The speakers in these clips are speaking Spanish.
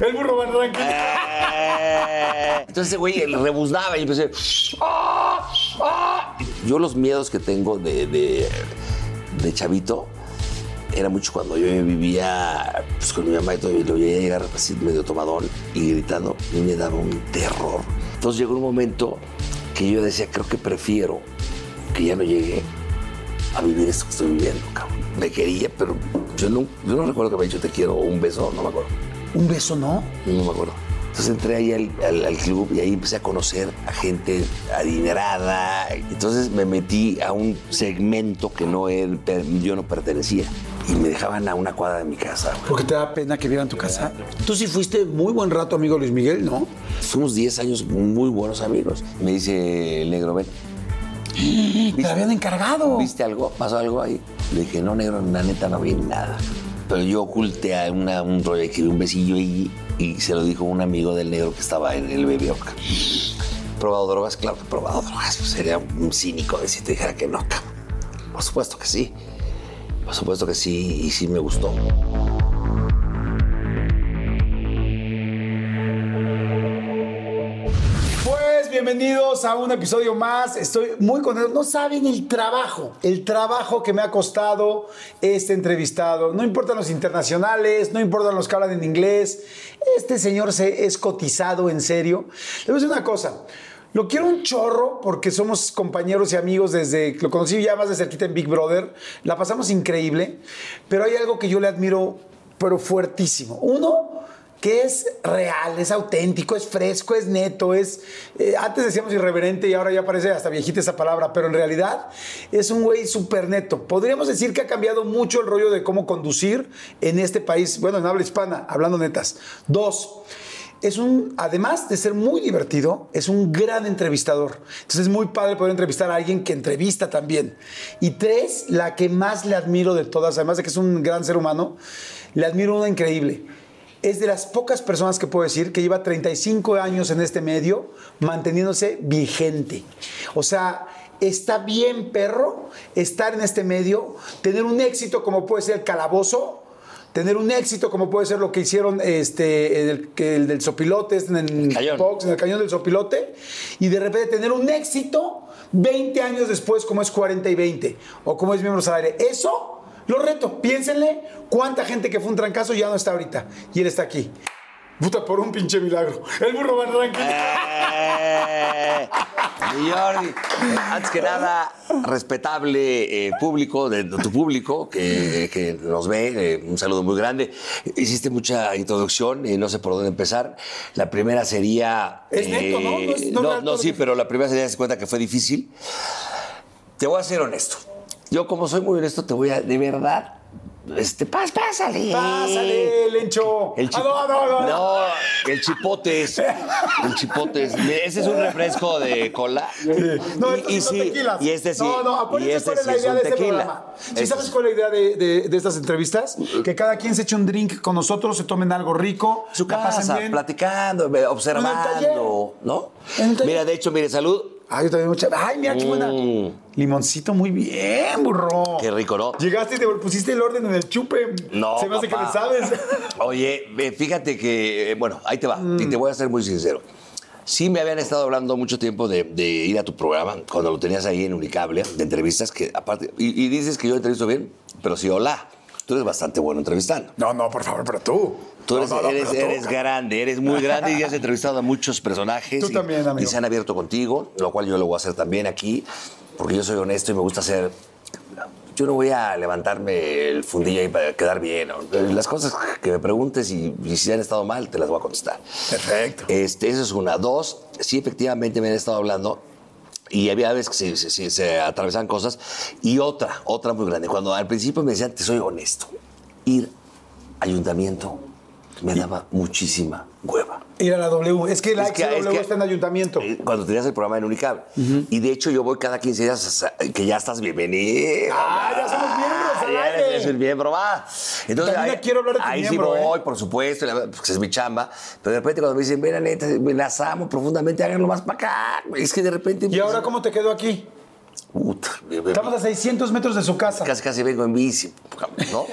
El burro. Eh. Entonces ese güey rebuznaba y empecé. "Ah, ah". Yo los miedos que tengo de, de, de chavito era mucho cuando yo vivía pues, con mi mamá y todo, y lo veía llegar así medio tomadón y gritando, y me daba un terror. Entonces llegó un momento que yo decía, creo que prefiero que ya no llegue a vivir esto que estoy viviendo, cabrón. Me quería, pero yo no, yo no recuerdo que me haya dicho te quiero o un beso, no me acuerdo. Un beso, ¿no? No me acuerdo. Entonces entré ahí al, al- al club y ahí empecé a conocer a gente adinerada. Entonces me metí a un segmento que no yo no pertenecía. Y me dejaban a una cuadra de mi casa. güey. Porque te da pena que vieran tu casa. Tú sí fuiste muy buen rato amigo Luis Miguel, ¿no? Fuimos 10 años muy buenos amigos. Me dice el negro, ven, Te habían encargado. ¿viste algo? ¿Pasó algo ahí? Le dije, no, negro, la neta no vi nada. Pero yo oculté a una, un rollo, escribí un besillo y, y se lo dijo un amigo del negro que estaba en el Baby. ¿Probado drogas? Claro que he probado drogas. Pues sería un cínico de si te dijera que no. Por supuesto que sí. Por supuesto que sí, y sí me gustó. Bienvenidos a un episodio más. Estoy muy contento. No saben el trabajo, el trabajo que me ha costado este entrevistado. No importan los internacionales, no importan los que hablan en inglés. Este señor se es cotizado en serio. Le voy a decir una cosa. Lo quiero un chorro porque somos compañeros y amigos desde lo conocí ya más de cerquita en Big Brother. La pasamos increíble, pero hay algo que yo le admiro, pero fuertísimo. Uno, que es real, es auténtico, es fresco, es neto, es... eh, antes decíamos irreverente y ahora ya parece hasta viejita esa palabra, pero en realidad es un güey súper neto. Podríamos decir que ha cambiado mucho el rollo de cómo conducir en este país, bueno, en habla hispana, hablando netas. Dos, es un, además de ser muy divertido, es un gran entrevistador. Entonces es muy padre poder entrevistar a alguien que entrevista también. Y tres, la que más le admiro de todas, además de que es un gran ser humano, le admiro una increíble. Es de las pocas personas que puedo decir que lleva 35 años en este medio manteniéndose vigente. O sea, está bien perro estar en este medio, tener un éxito como puede ser el calabozo, tener un éxito como puede ser lo que hicieron este, el, el del sopilote, este, en el, Cañón. en el cañón del sopilote, y de repente tener un éxito 20 años después como es 40 y 20, o como es Miembros al Aire. Eso lo reto, piénsenle cuánta gente que fue un trancazo ya no está ahorita, y él está aquí. Puta, por un pinche milagro. El burro va tranquilo. Eh, Jordi, antes que nada, respetable eh, público, de, de tu público que, que nos ve, eh, un saludo muy grande. Hiciste mucha introducción y no sé por dónde empezar. La primera sería... eh, Es neto, ¿no? No es- no no, sí, pero la primera sería, se cuenta que fue difícil. Te voy a ser honesto. Yo, como soy muy honesto, te voy a, de verdad, este, pas, pásale. Pásale, Lencho. El chip- Ah, no, no, no. No, el chipotes. El chipotes. Ese es un refresco de cola. No, y, y sí, tequilas. y este sí. No, no, y acuérdense este cuál es sí la idea un de este programa. ¿Sí Este sabes es- cuál es la idea de, de- de estas entrevistas? Que cada quien se eche un drink con nosotros, se tomen algo rico, Su la pasen casa, bien. platicando, observando, ¿no? Mira, de hecho, mire, salud. Ay, yo también mucha. Ay, mira qué buena. Mm. Limoncito muy bien, burro. Qué rico, ¿no? Llegaste y te pusiste el orden en el chupe. No, Se me hace papá. que le sabes. Oye, fíjate que, eh, bueno, ahí te va, y Mm. te voy a ser muy sincero. Sí me habían estado hablando mucho tiempo de, de ir a tu programa, cuando lo tenías ahí en Unicable, de entrevistas, que aparte, y, y dices que yo entrevisto bien, pero sí, hola, tú eres bastante bueno entrevistando. No, no, por favor, pero tú. Tú eres, No, no, eres, grande, eres muy grande y has entrevistado a muchos personajes. Tú y- también, amigo. Y se han abierto contigo, lo cual yo lo voy a hacer también aquí, porque yo soy honesto y me gusta hacer. Yo no voy a levantarme el fundillo ahí para quedar bien. Las cosas que me preguntes y, y si han estado mal, te las voy a contestar. Perfecto. Este, eso es una. Dos, sí, efectivamente me han estado hablando. Y había veces que se, se- se- se atravesaban cosas. Y otra, otra muy grande. Cuando al principio me decían, te soy honesto, ir ayuntamiento me daba muchísima hueva. Ir a la W. Es que la Es que- XW es que- está en ayuntamiento. Eh, Cuando tenías el programa en Unicable. Y de hecho yo voy cada 15 días hasta- que ya estás bienvenido. Ah, ya somos miembros al Ya aire. eres el miembro, va. Entonces, También ahí, quiero hablar de tu ahí miembro, sí voy, ¿eh? por supuesto, porque es mi chamba. Pero de repente cuando me dicen, mira, neta, me las amo profundamente, háganlo más para acá. Es que de repente... ¿Y ahora cómo te quedó aquí? Puta, Estamos a 600 metros de su casa. casi casi vengo en bici, ¿no?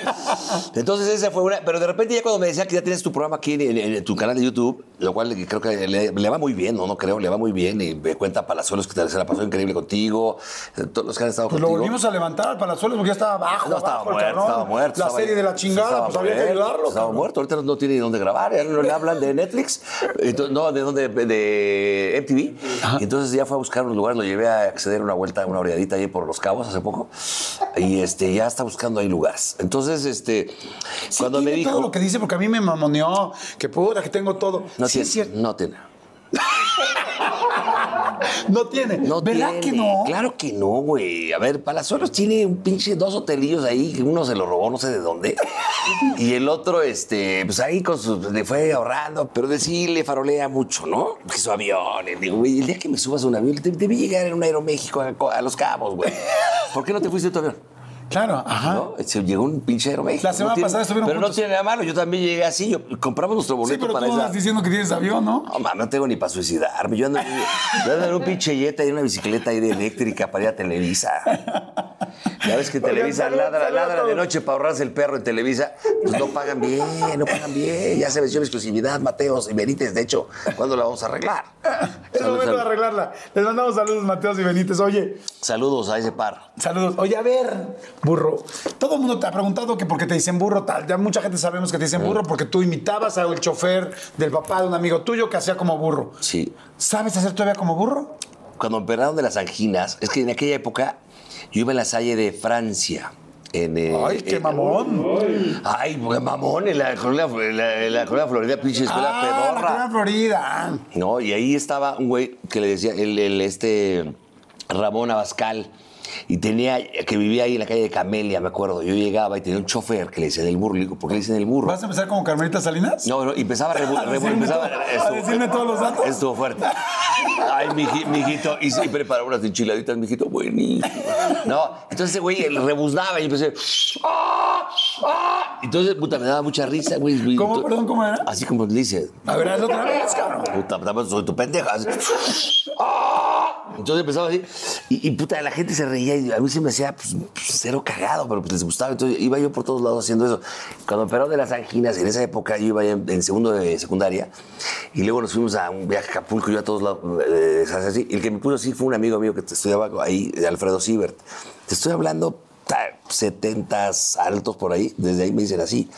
Entonces esa fue una, pero de repente ya cuando me decía que ya tienes tu programa aquí en, en- en tu canal de YouTube, lo cual creo que le, le va muy bien, no, no creo, le va muy bien y me cuenta Palazuelos que te- se la pasó increíble contigo, eh, todos los que han estado Pues lo volvimos a levantar al Palazuelos porque ya estaba abajo. No, estaba abajo, muerto, estaba muerto. La estaba- serie de la chingada, pues había que ayudarlo. Estaba cabrón. muerto, ahorita no, tiene ni dónde grabar, ya no le hablan de Netflix, entonces, no, de dónde, de MTV. Entonces ya fue a buscar unos lugares, lo llevé a acceder una vuelta, una oreadita ahí por Los Cabos hace poco, y este, ya está buscando ahí lugares. Entonces, este, Sí, cuando me tiene dijo... todo lo que dice porque a mí me mamoneó, que puta, que tengo todo. No sí, tiene, es cierto. no tiene. No tiene. No ¿Verdad tiene. que no? Claro que no, güey. A ver, Palazuelos tiene un pinche dos hotelillos ahí, que uno se lo robó no sé de dónde. y el otro, este, pues ahí con su, le fue ahorrando, pero de sí le farolea mucho, ¿no? Que su avión. Digo, güey, el día que me subas a un avión, te- debí llegar en un Aeroméxico a, a Los Cabos, güey. ¿Por qué no te fuiste en tu avión? Claro, ajá. ¿No? Se llegó un pinche Aeroméxico. La semana No tiene- pasada estuvieron Pero juntos. no tiene nada malo. Yo también llegué así. Yo, compramos nuestro Sí, boleto pero para tú esa... andas diciendo que tienes avión, ¿no? No, no tengo ni para suicidarme. Yo ando, yo ando en un pinche jet y una bicicleta ahí de eléctrica para ir a Televisa. Ya ves que Oigan, Televisa salud, ladra, ladra de noche para ahorrarse el perro en Televisa. Pues no pagan bien, no pagan bien. Ya se venció la exclusividad, Mateos y Benítez. De hecho, ¿cuándo la vamos a arreglar? Es Salud, momento de arreglarla. Les mandamos saludos, Mateos y Benítez. Oye, Saludos a ese par. saludos. Oye, a ver, burro. Todo el mundo te ha preguntado que por qué te dicen burro tal. Ya mucha gente sabemos que te dicen burro porque tú imitabas al chofer del papá de un amigo tuyo que hacía como burro. Sí. ¿Sabes hacer todavía como burro? Cuando operaron de las anginas, es que en aquella época yo iba en la salle de Francia. En, eh, Ay, qué en- mamón. Ay, pues, mamón, en la colonia, la, la colonia Florida, pinche escuela Ah, la pedorra. Colonia Florida. No, y ahí estaba un güey que le decía, el, el, este Ramón Abascal, y tenía, que vivía ahí en la calle de Camelia, me acuerdo. Yo llegaba y tenía un chofer que le decía el burro. Le digo, ¿por qué le dicen el burro? ¿Vas a empezar como Carmelita Salinas? No, no, y empezaba a rebu- ¿A rebu- decirme empezaba, todo- a decirme todos los datos? Estuvo fuerte. Ay, miji- mijito, y sí, preparó unas enchiladitas, mijito, buenísimo. No, entonces ese güey rebuznaba y empecé. ¡Ah! ¡Ah! Entonces, puta, me daba mucha risa, güey. ¿Cómo, perdón, cómo era? Así como dice. A ver, hazlo otra vez, cabrón. Puta, soy tu pendeja. ¡Ah! Entonces empezaba así. Y, puta, la gente se reía y a mí se me hacía pues, pues, cero cagado, pero pues les gustaba. Entonces iba yo por todos lados haciendo eso. Cuando me de las anginas, en esa época yo iba en, en segundo de secundaria y luego nos fuimos a un viaje a Acapulco, yo a todos lados. eh, así. El que me puso así fue un amigo mío que estudiaba ahí, Alfredo Siebert. Te estoy hablando 70 altos por ahí, desde ahí me dicen así.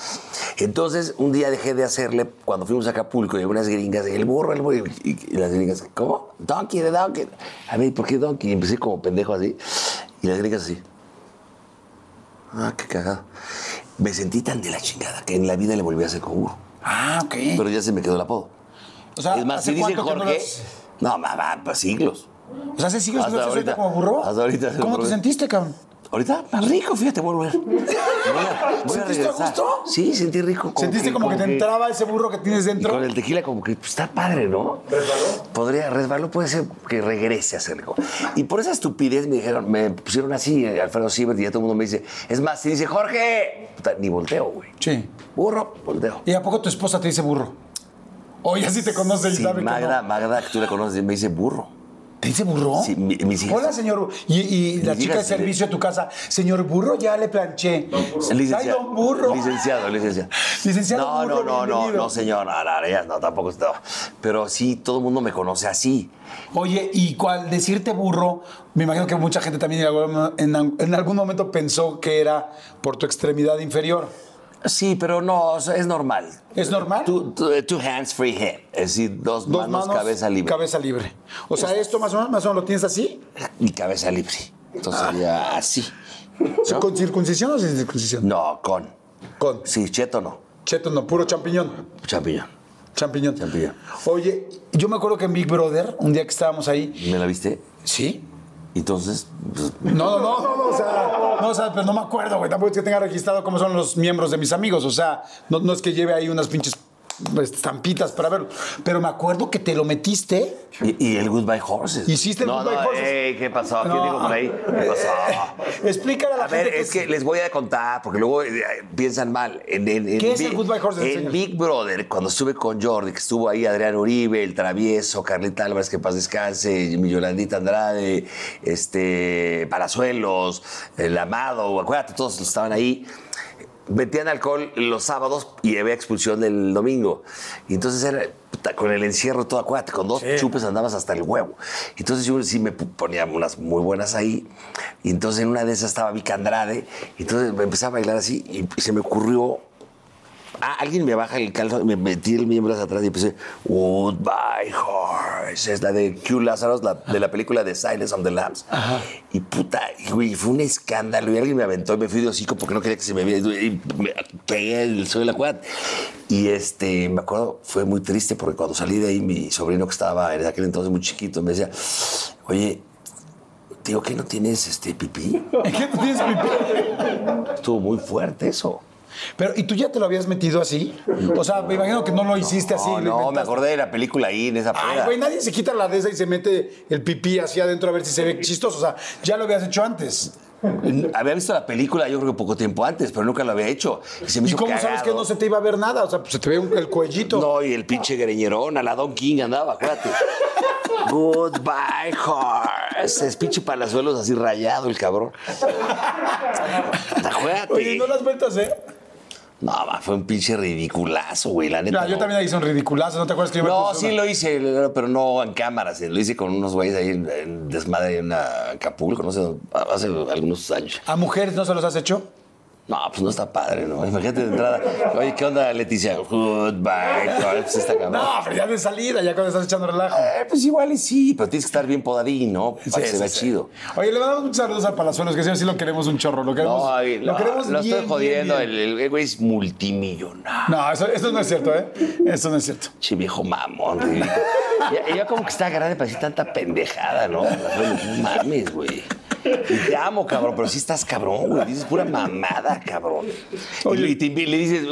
Entonces, un día dejé de hacerle, cuando fuimos a Acapulco, y unas gringas, el burro, el burro, y, y las gringas, ¿cómo? Donkey, de Donkey. A mí, ¿por qué Donkey? Y empecé como pendejo así, y las gringas así. Ah, qué cagado. Me sentí tan de la chingada que en la vida le volví a hacer como burro. Ah, ok. Pero ya se me quedó el apodo. o sea, es más, ¿hace si dicen Jorge, no, mamá, pues siglos. O sea, hace siglos que no ahorita ahorita. como burro. Hasta ahorita. ¿Cómo te sentiste, cabrón? Ahorita, más rico, fíjate, vuelvo a ver. Voy a, voy a ¿Sentiste a gusto? Sí, sentí rico. ¿Sentiste como que te entraba ese burro que tienes Y dentro? con el tequila como que pues, está padre, ¿no? ¿Resbaló? Podría, resbaló, puede ser que regrese a hacerlo. Y por esa estupidez me dijeron, me pusieron así, eh, Alfredo Siebert, y ya todo el mundo me dice, es más, si dice Jorge, puta, ni volteo, güey. Sí. Burro, volteo. ¿Y a poco tu esposa te dice burro? Oye, así te conoce y Sí, sabe Magda, que no. Magda, que tú la conoces, me dice burro. ¿Te dice burro? Sí, mi- mis hijas. Hola, señor. Y, y la chica de servicio de tu casa, señor burro, ya le planché. Ay, Licenciado, don burro. Licenciado, licenciado. Licenciado No, burro, no, no, no, bienvenido. no, señor. No, no, ella no, tampoco estaba. Pero sí, todo el mundo me conoce así. Oye, y cual decirte burro, me imagino que mucha gente también en algún momento pensó que era por tu extremidad inferior. Sí, pero no, es normal. ¿Es normal? Two, two- two hands, free hand. Es decir, dos, Dos manos, cabeza libre. Cabeza libre. O sea, esto más o menos, más o menos lo tienes así. Y cabeza libre. Entonces sería así. ¿no? ¿Con circuncisión o sin circuncisión? No, con. Con. Sí, cheto no. Cheto, no, puro champiñón. Champiñón. Champiñón. Champiñón. Oye, yo me acuerdo que en Big Brother, un día que estábamos ahí. ¿Me la viste? ¿Sí? Entonces, pues, No, no, no, no, no, o sea, no, o sea, pero no me acuerdo, güey. Tampoco es que tenga registrado cómo son los miembros de mis amigos. O sea, no, no es que lleve ahí unas pinches estampitas para verlo. Pero me acuerdo que te lo metiste. Y, y el Goodbye Horses. Hiciste el no, Goodbye no, Horses. ey, ¿Qué pasó? ¿Qué No. digo por ahí? ¿Qué pasó? Explícale a la A ver, gente es que les voy a contar, porque luego eh, piensan mal. En, en- en ¿Qué es el Goodbye Horses? En. Big Brother, cuando estuve con Jordi, que estuvo ahí Adrián Uribe, El Travieso, Carlita Álvarez, que paz descanse, mi Yolandita Andrade, este, Palazuelos, El Amado, acuérdate, todos estaban ahí. Metían alcohol los sábados y había expulsión el domingo. Y entonces era puta, con el encierro todo, acuérdate, con dos chupes andabas hasta el huevo. Entonces yo sí me ponía unas muy buenas ahí. Y entonces en una de esas estaba Vic Andrade. Y entonces me empecé a bailar así y, y se me ocurrió Ah, alguien me baja el calzón, me metí el miembro hacia atrás y empecé, Goodbye Horse. Es la de Q Lazarus, la, de la película de Silence of the Lambs. Y puta, güey, fue un escándalo. Y alguien me aventó y me fui de hocico porque no quería que se me viera. Y me pegué el suelo de la cuadra. Y este, me acuerdo, fue muy triste porque cuando salí de ahí, mi sobrino que estaba en aquel entonces muy chiquito me decía, oye, tío, ¿qué no tienes este pipí? ¿Qué no tienes pipí? Estuvo muy fuerte eso. Pero, ¿y tú ya te lo habías metido así? O sea, me imagino que no lo hiciste así. No, lo me acordé de la película ahí en esa Ay, peda. güey, nadie se quita la de esa y se mete el pipí hacia adentro a ver si se ve chistoso. O sea, ya lo habías hecho antes. Había visto la película, yo creo que poco tiempo antes, pero nunca lo había hecho. Y, se me ¿Y hizo cómo sabes que no se te iba a ver nada? O sea, pues se te ve un- el cuellito. No, y el pinche greñerón, a la Don King andaba, acuérdate. Goodbye, horse. Es pinche palazuelos así rayado el cabrón. Acuérdate. Oye, ¿y ¿no las vueltas, eh? No, fue un pinche ridiculazo, güey, la neta. No, yo también hice un ridiculazo, ¿no te acuerdas que yo me No, sí una- lo hice, pero no en cámaras. Lo hice con unos güeyes ahí en, desmadre en Acapulco, no sé, hace algunos años. ¿A mujeres no se los has hecho? No, pues no está padre, ¿no? Imagínate de entrada. Oye, ¿qué onda, Leticia? Goodbye. Pues está cabrón. No, pero ya de salida, ya cuando estás echando relajo. Eh, pues igual y sí, pero tienes que estar bien podadín, ¿no? Para que Sí, se vea sí, chido. Oye, le mandamos muchos saludos a Palazuelos, que sí, sí lo queremos un chorro. Lo queremos, No, ay, lo no, queremos lo bien, estoy jodiendo. bien, bien. El, güey es multimillonario. No, eso, eso no es cierto, ¿eh? Eso no es cierto. Che, viejo mamón. Ya, ya como que está grande para decir tanta pendejada, ¿no? No mames, güey. Y te amo, cabrón, pero sí estás cabrón, güey. Dices pura mamada, cabrón. Y te le dices,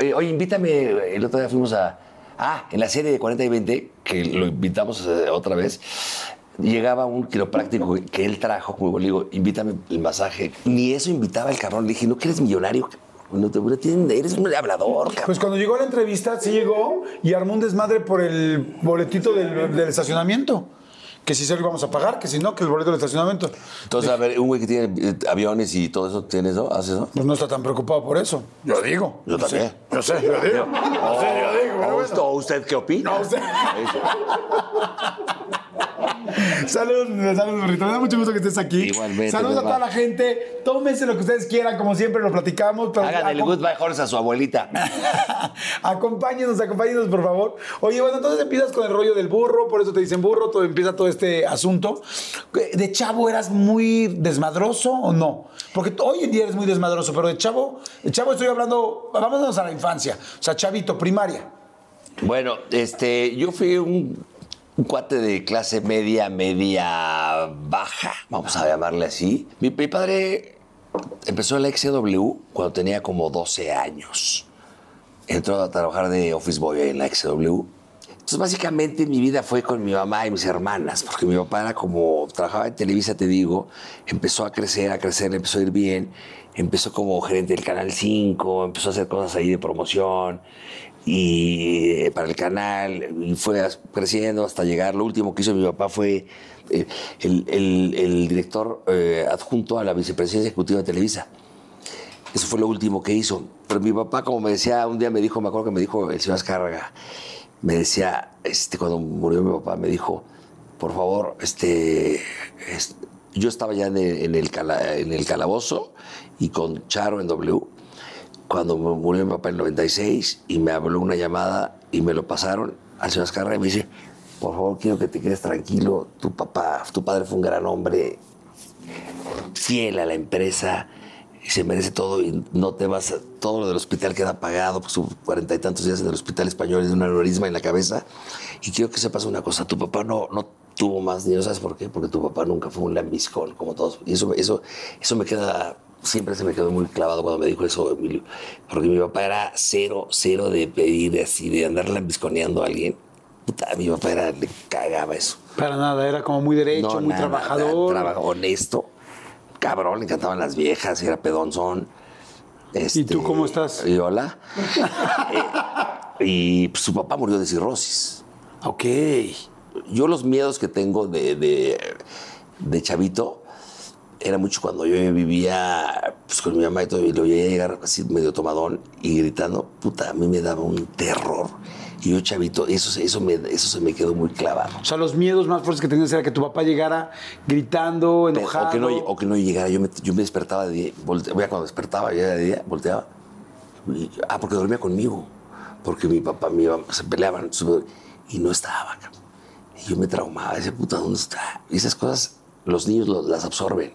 eh, oye, invítame. El otro día fuimos a. Ah, en la serie de 40 y 20, que lo invitamos eh, otra vez. Llegaba un quiropráctico que él trajo, como le digo, invítame el masaje. Ni eso invitaba el cabrón. Le dije, ¿no que eres millonario? No te eres un hablador, cabrón. Pues cuando llegó a la entrevista, sí llegó y armó un desmadre por el boletito del, del estacionamiento. Que si se lo íbamos a pagar, que si no, que el boleto del estacionamiento. Entonces, a ver, un güey que tiene eh, aviones y todo eso, ¿tiene eso? ¿Hace eso? Pues no está tan preocupado por eso. Yo digo. Yo No sé, también. Yo sé, yo digo. No sé, yo digo. pero ¿O bueno. usted, qué opina? No, usted- Eso. Saludos, saludos, burrito. Me da mucho gusto que estés aquí. Igualmente, Saludos a toda la gente. Tómense lo que ustedes quieran, como siempre lo platicamos. Hagan el goodbye horse a su abuelita. acompáñenos, acompáñenos, por favor. Oye, bueno, entonces empiezas con el rollo del burro, por eso te dicen burro, todo empieza todo este asunto. ¿De chavo eras muy desmadroso o no? Porque hoy en día eres muy desmadroso, pero de chavo, de chavo estoy hablando, vámonos a la infancia. O sea, chavito, primaria. Bueno, este, yo fui un, un cuate de clase media, media baja, vamos a llamarle así. Mi, mi padre empezó en la XW cuando tenía como 12 años. Entró a trabajar de office boy en la XW. Entonces, básicamente, mi vida fue con mi mamá y mis hermanas, porque mi papá era como, trabajaba en Televisa, te digo, empezó a crecer, a crecer, empezó a ir bien, empezó como gerente del Canal 5, empezó a hacer cosas ahí de promoción y eh, para el canal, y fue creciendo hasta llegar. Lo último que hizo mi papá fue eh, el, director eh, adjunto a la vicepresidencia ejecutiva de Televisa. Eso fue lo último que hizo. Pero mi papá, como me decía, un día me dijo, me acuerdo que me dijo el señor Azcárraga, me decía, este, cuando murió mi papá, me dijo, por favor, este, es- yo estaba ya en el calabozo y con Charo en W, cuando murió mi papá en el 96 y me habló una llamada y me lo pasaron al señor Azcárraga y me dice, por favor, quiero que te quedes tranquilo, tu papá, tu padre fue un gran hombre, fiel a la empresa se merece todo y no te vas a, todo lo del hospital queda pagado, pues tuvo cuarenta y tantos días en el hospital español de un aneurisma en la cabeza. Y quiero que sepas una cosa, tu papá no tuvo más dinero, ¿sabes por qué? Porque tu papá nunca fue un lambiscón como todos. Y eso, eso, eso me queda, siempre se me quedó muy clavado cuando me dijo eso Emilio. Porque mi papá era cero, cero de pedir así, de andar lambisconeando a alguien. Puta, mi papá era, le cagaba eso. Para nada, era como muy derecho, muy nada, trabajador. nada, traba- honesto. Cabrón, le encantaban las viejas, era pedonzón. ¿Y tú cómo estás? Y hola. Eh, y pues, su papá murió de cirrosis. Ok. Yo los miedos que tengo de, de, de chavito era mucho cuando yo vivía pues, con mi mamá y todo, y lo veía llegar así medio tomadón y gritando, puta, a mí me daba un terror. Y yo chavito, eso, se- eso, me, eso se me quedó muy clavado. O sea, los miedos más fuertes que tenías era que tu papá llegara gritando, enojado. O que, no, o que no llegara. Yo me, yo me despertaba de día. volte- ya cuando despertaba, ya de día, volteaba. y- ah, porque dormía conmigo. Porque mi papá, mi mamá se peleaban. Y no estaba. cabrón. Yo me traumaba. Ese puta, ¿dónde está? Y esas cosas los niños las absorben.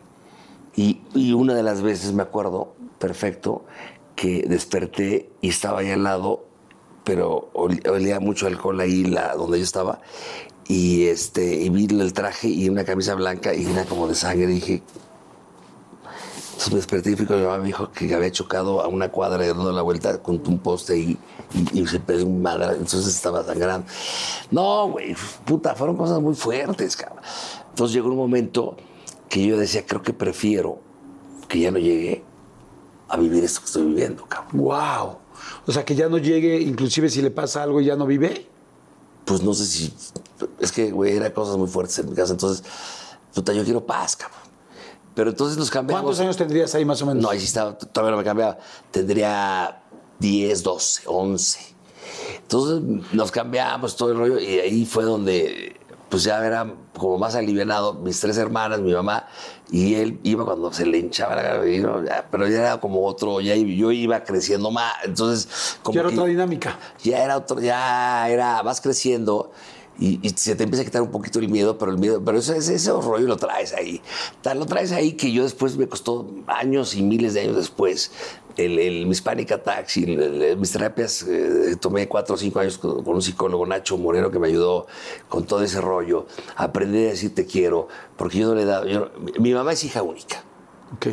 Y, y una de las veces me acuerdo perfecto que desperté y estaba ahí al lado, pero ol- olía mucho alcohol ahí la, donde yo estaba. Y, este, y vi el traje y una camisa blanca y una como de sangre. Dije. Entonces me desperté y fui con mi mamá. Me dijo que había chocado a una cuadra y dando la vuelta con un poste y, y, y se pegó un madre. Entonces estaba sangrando. No, güey, puta, fueron cosas muy fuertes, cabrón. Entonces llegó un momento que yo decía, creo que prefiero que ya no llegue a vivir esto que estoy viviendo, cabrón. Wow. O sea, que ya no llegue, inclusive si le pasa algo y ya no vive. Pues no sé si. Es que, güey, eran cosas muy fuertes en mi casa. Entonces, puta, yo quiero paz, cabrón. Pero entonces nos cambiamos. ¿Cuántos años tendrías ahí más o menos? No, ahí sí estaba, todavía no me cambiaba. Tendría 10, 12, 11. Entonces nos cambiamos todo el rollo y ahí fue donde pues ya era como más alivianado, mis tres hermanas, mi mamá, y él iba cuando se le hinchaba la ya, pero ya era como otro, ya yo iba creciendo más, entonces como ya era que- otra dinámica. ya era otro, ya era, vas creciendo y, y se te empieza a quitar un poquito el miedo, pero el miedo, pero ese, ese, ese rollo lo traes ahí. Lo traes ahí que yo después me costó años y miles de años después. El, el, mis panic attacks y el- mis terapias, eh, tomé cuatro o cinco años con, con un psicólogo, Nacho Moreno, que me ayudó con todo ese rollo. Aprendí a decir te quiero, porque yo no le he dado. yo mi, mamá es hija única. Ok.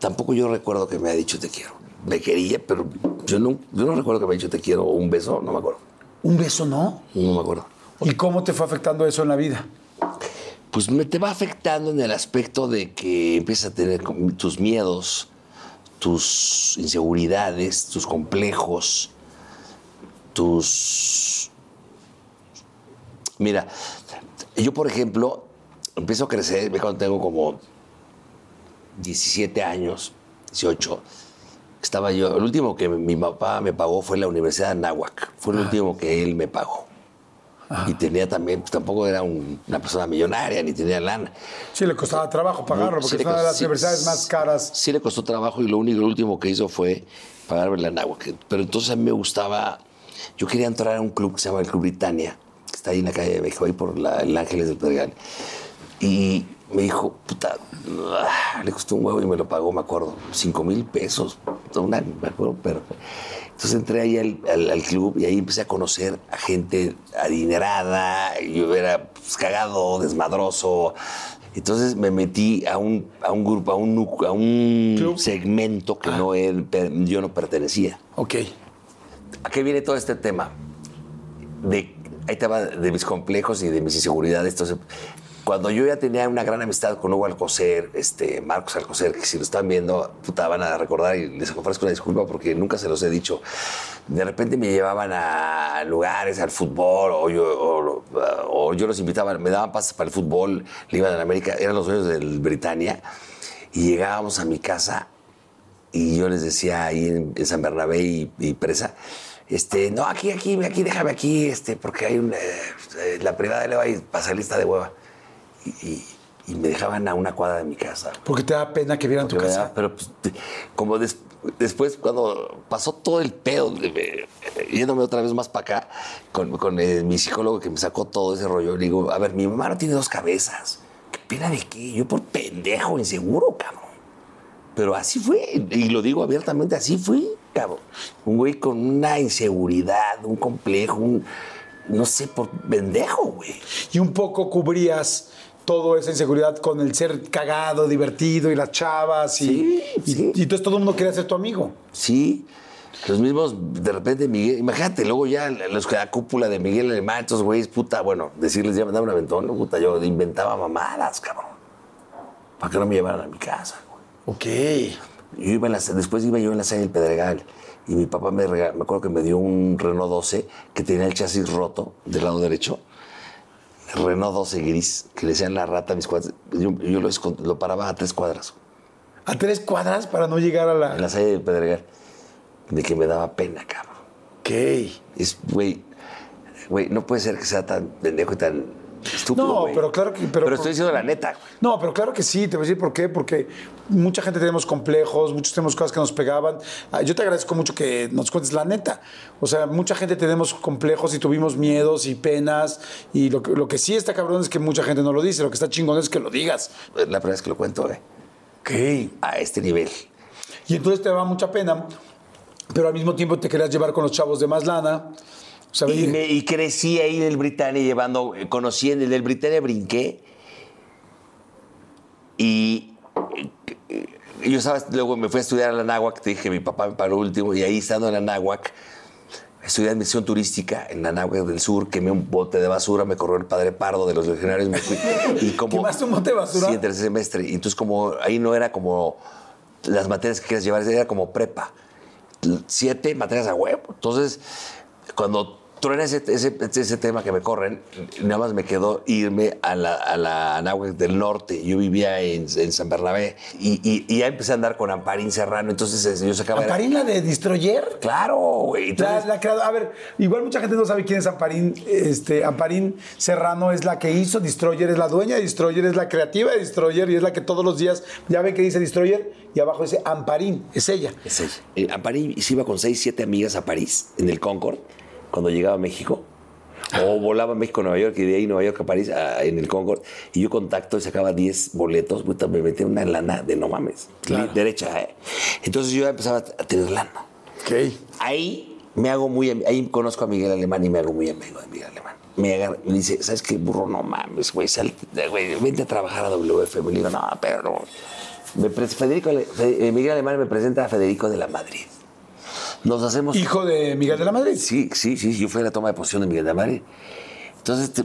Tampoco yo recuerdo que me haya dicho te quiero. Me quería, pero yo no, yo no recuerdo que me haya dicho te quiero o un beso, no me acuerdo. ¿Un beso no? No me acuerdo. ¿Y cómo te fue afectando eso en la vida? Pues me te va afectando en el aspecto de que empiezas a tener tus miedos, tus inseguridades, tus complejos, tus... Mira, yo por ejemplo empiezo a crecer, cuando tengo como 17 años, 18, estaba yo, el último que mi papá me pagó fue la Universidad de Anáhuac, fue el último que él me pagó. Y tenía también, pues, tampoco era un- una persona millonaria, ni tenía lana. Sí, le costaba trabajo pagarlo, porque Sí es una de las sí, universidades más caras. Sí le costó trabajo y lo único, lo último que hizo fue pagarme la Anáhuac. Pero entonces a mí me gustaba, yo quería entrar a un club que se llama el Club Britannia, que está ahí en la calle de México, ahí por la- el Ángeles del Pedregal. Y me dijo, puta, ah, le costó un huevo y me lo pagó, me acuerdo, cinco mil pesos, una, me acuerdo, pero... Entonces entré ahí al, al- al club y ahí empecé a conocer a gente adinerada, yo era pues, cagado, desmadroso. Entonces me metí a un, a un grupo, a un, a un Club. segmento que no era- per- yo no pertenecía. Ok. ¿A qué viene todo este tema? De, ahí va de mis complejos y de mis inseguridades. Entonces, cuando yo ya tenía una gran amistad con Hugo Alcocer, este, Marcos Alcocer, que si lo están viendo, puta, van a recordar y les ofrezco una disculpa porque nunca se los he dicho. De repente me llevaban a lugares, al fútbol, o yo, o, yo los invitaba, me daban pases para el fútbol, le iban a América, eran los dueños del Britannia, y llegábamos a mi casa y yo les decía ahí en, San Bernabé y, Presa, este, no, aquí, aquí, aquí, déjame aquí, este, porque hay una, eh, la privada le va a ir pasar lista de hueva. Y, me dejaban a una cuadra de mi casa. Porque te da pena que vieran tu casa. Pero pues, como des- después, cuando pasó todo el pedo, yéndome otra vez más para acá, con, con, eh, mi psicólogo que me sacó todo ese rollo, le digo, a ver, mi mamá no tiene dos cabezas. ¿Qué pena de qué? Yo por pendejo, inseguro, cabrón. Pero así fue, y lo digo abiertamente, así fui, cabrón. Un güey con una inseguridad, un complejo, un- no sé, por pendejo, güey. Y un poco cubrías toda esa inseguridad con el ser cagado, divertido y las chavas. Y, Sí, y, sí. y entonces todo el mundo quería ser tu amigo. Sí. Los mismos, de repente, Miguel, imagínate, luego ya los que la cúpula de Miguel Alemán, estos güeyes, puta, bueno, decirles ya me dame un aventón, puta, yo inventaba mamadas, cabrón. Para que no me llevaran a mi casa, güey. Ok. Yo iba en la, después iba yo en la sala del Pedregal y mi papá me, rega- me acuerdo que me dio un Renault 12 que tenía el chasis roto del lado derecho. Renault 12 gris, que le decían la rata a mis cuadras. Yo, yo lo, lo paraba a tres cuadras A tres cuadras para no llegar a la. en la sala del Pedregal. De que me daba pena, cabrón. Ok. Es, güey, güey, no puede ser que sea tan pendejo y tan estúpido. No, pero claro que- pero- estoy diciendo la neta, güey. No, pero claro que sí, te voy a decir por qué. Porque mucha gente tenemos complejos, muchos tenemos cosas que nos pegaban. Ah, Yo te agradezco mucho que nos cuentes la neta. O sea, mucha gente tenemos complejos y tuvimos miedos y penas. Y lo que, lo que sí está cabrón es que mucha gente no lo dice. Lo que está chingón es que lo digas. La primera vez que lo cuento, güey. Ok. A este nivel. Y entonces te daba mucha pena, pero al mismo tiempo te querías llevar con los chavos de más lana. Y, me- y crecí ahí en el Britannia llevando, eh, conocí en el del Britannia, brinqué. Y eh, yo estaba, luego me fui a estudiar a la Náhuac, te dije, mi papá me paró último, y ahí estando en la Náhuac, estudié admisión turística en la Náhuac del Sur, quemé un bote de basura, me corrió el padre Pardo de los legionarios, me fui. Y como, ¿Quemaste un bote de basura? Sí, en tercer semestre. Y entonces como ahí no era como las materias que quieras llevar, era como prepa. Siete materias a huevo. Entonces, cuando truena ese, ese, ese tema que me corren, nada más me quedó irme a la, a la Anáhuac del norte. Yo vivía en, en San Bernabé y, y- y ya empecé a andar con Amparín Serrano. Entonces yo sacaba... ¿Amparín la de Destroyer? Claro, güey. La, Entonces, la a ver, igual mucha gente no sabe quién es Amparín. Este, Amparín Serrano es la que hizo Destroyer, es la dueña de Destroyer, es la creativa de Destroyer y es la que todos los días, ya ve que dice Destroyer y abajo dice Amparín, es ella. Es ella. Eh, Amparín se iba con seis, siete amigas a París, en el Concorde, cuando llegaba a México. O volaba a México, a Nueva York, y de ahí Nueva York a París, a- en el Concorde. Y yo contacto y sacaba 10 boletos, puta, me metía una lana de no mames. Claro. Derecha, ¿eh? Entonces yo empezaba a tener lana. Ok. Ahí me hago muy ahí conozco a Miguel Alemán y me hago muy amigo de Miguel Alemán. Me, agarra- me dice, ¿sabes qué, burro? No mames, güey, vente a trabajar a WFM. Le digo, no, pero. Me Federico, Ale- Fe- eh, Miguel Alemán me presenta a Federico de la Madrid. Nos hacemos... Hijo de Miguel de la Madrid. Sí, sí, sí, yo fui a la toma de posición de Miguel de la Madrid. Entonces te-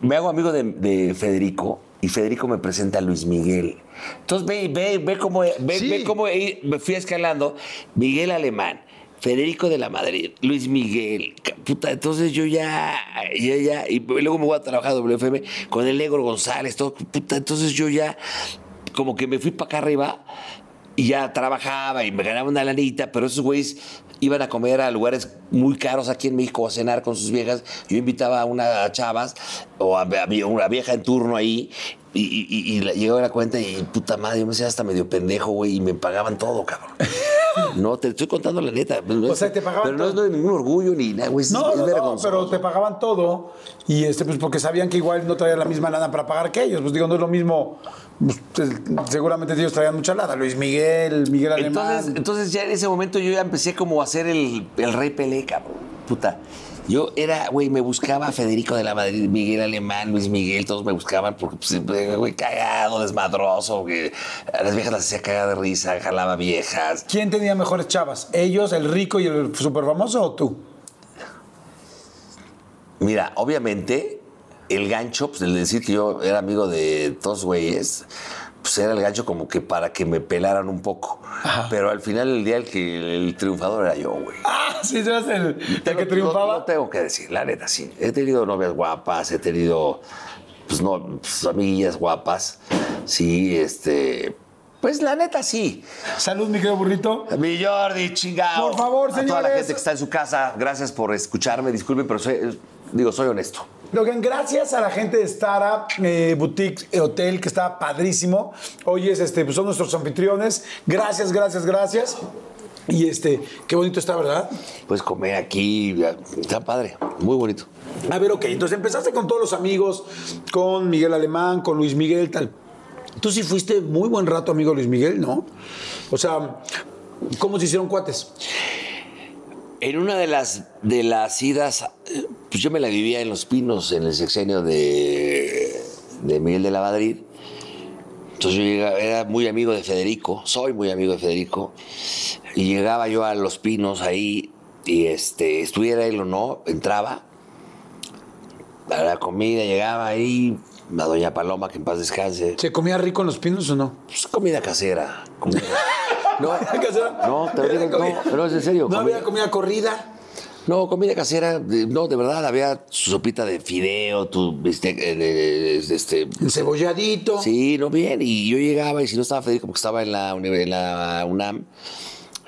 me hago amigo de, de Federico y Federico me presenta a Luis Miguel. Entonces ve, ve, ve cómo, ve, Sí. ve cómo me fui escalando. Miguel Alemán, Federico de la Madrid, Luis Miguel. Puta, entonces yo ya, ya, ya, y luego me voy a trabajar a WFM con el Negro González, todo. Puta, entonces yo ya, como que me fui para acá arriba y ya trabajaba y me ganaba una lanita, pero esos güeyes iban a comer a lugares muy caros aquí en México a cenar con sus viejas. Yo invitaba a unas chavas o a, a una vieja en turno ahí y, y- y- y la- llegaba la cuenta y puta madre, yo me hacía hasta medio pendejo, güey, y me pagaban todo, cabrón. No, te estoy contando la neta. No O es- sea, te pagaban Pero no es, todo. no es ningún orgullo ni nada, güey, No, es no, no, pero te pagaban todo y este pues porque sabían que igual no traían la misma lana para pagar que ellos. Pues digo, no es lo mismo. Pues, seguramente ellos traían mucha lana. Luis Miguel, Miguel Alemán. Entonces, entonces ya en ese momento yo ya empecé como a ser el, el rey Pelé, cabrón. Puta. Yo era, güey, me buscaba a Federico de la Madrid, Miguel Alemán, Luis Miguel, todos me buscaban porque, pues, güey, cagado, desmadroso, güey. A las viejas las hacía cagar de risa, jalaba viejas. ¿Quién tenía mejores chavas? ¿Ellos, el rico y el súper famoso o tú? Mira, obviamente, el gancho, pues el decir que yo era amigo de todos güeyes, pues era el gancho como que para que me pelaran un poco. Pero al final del día el que el triunfador era yo, güey. Ah, sí, eras el, el que No, triunfaba. no tengo que decir, la neta, sí. He tenido novias guapas, he tenido, pues no, pues, amiguillas guapas. Sí, este. Pues la neta, sí. Salud, mi querido burrito. Mi Jordi, chingado. Por favor, A toda la señores. gente que está en su casa, gracias por escucharme. Disculpen, pero soy, digo, soy honesto. Logan, gracias a la gente de Stara eh, Boutique eh, Hotel, que está padrísimo. Hoy es, este, pues son nuestros anfitriones. Gracias, gracias, gracias. Y este, qué bonito está, ¿verdad? Puedes comer aquí, está padre, muy bonito. A ver, ok, entonces empezaste con todos los amigos, con Miguel Alemán, con Luis Miguel, tal. Tú sí fuiste muy buen rato amigo de Luis Miguel, ¿no? O sea, ¿cómo se hicieron cuates? En una de las, de las idas, eh, pues yo me la vivía en Los Pinos, en el sexenio de, de Miguel de la Madrid. Entonces yo llegaba, era muy amigo de Federico, soy muy amigo de Federico, y llegaba yo a Los Pinos ahí, y este, estuviera él o no, entraba, a la comida, llegaba ahí, a Doña Paloma, que en paz descanse, ¿Se comía rico en los pinos o no? pues comida casera. comida- casera? No, te lo digo, no, pero es en serio. No comida- había comida corrida. no, comida casera, no, de verdad, había su sopita de fideo, tu bistec, eh, de- este... Encebolladito. Sí, no, bien, y yo llegaba, y si no estaba Federico, porque estaba en la, uni- en la UNAM,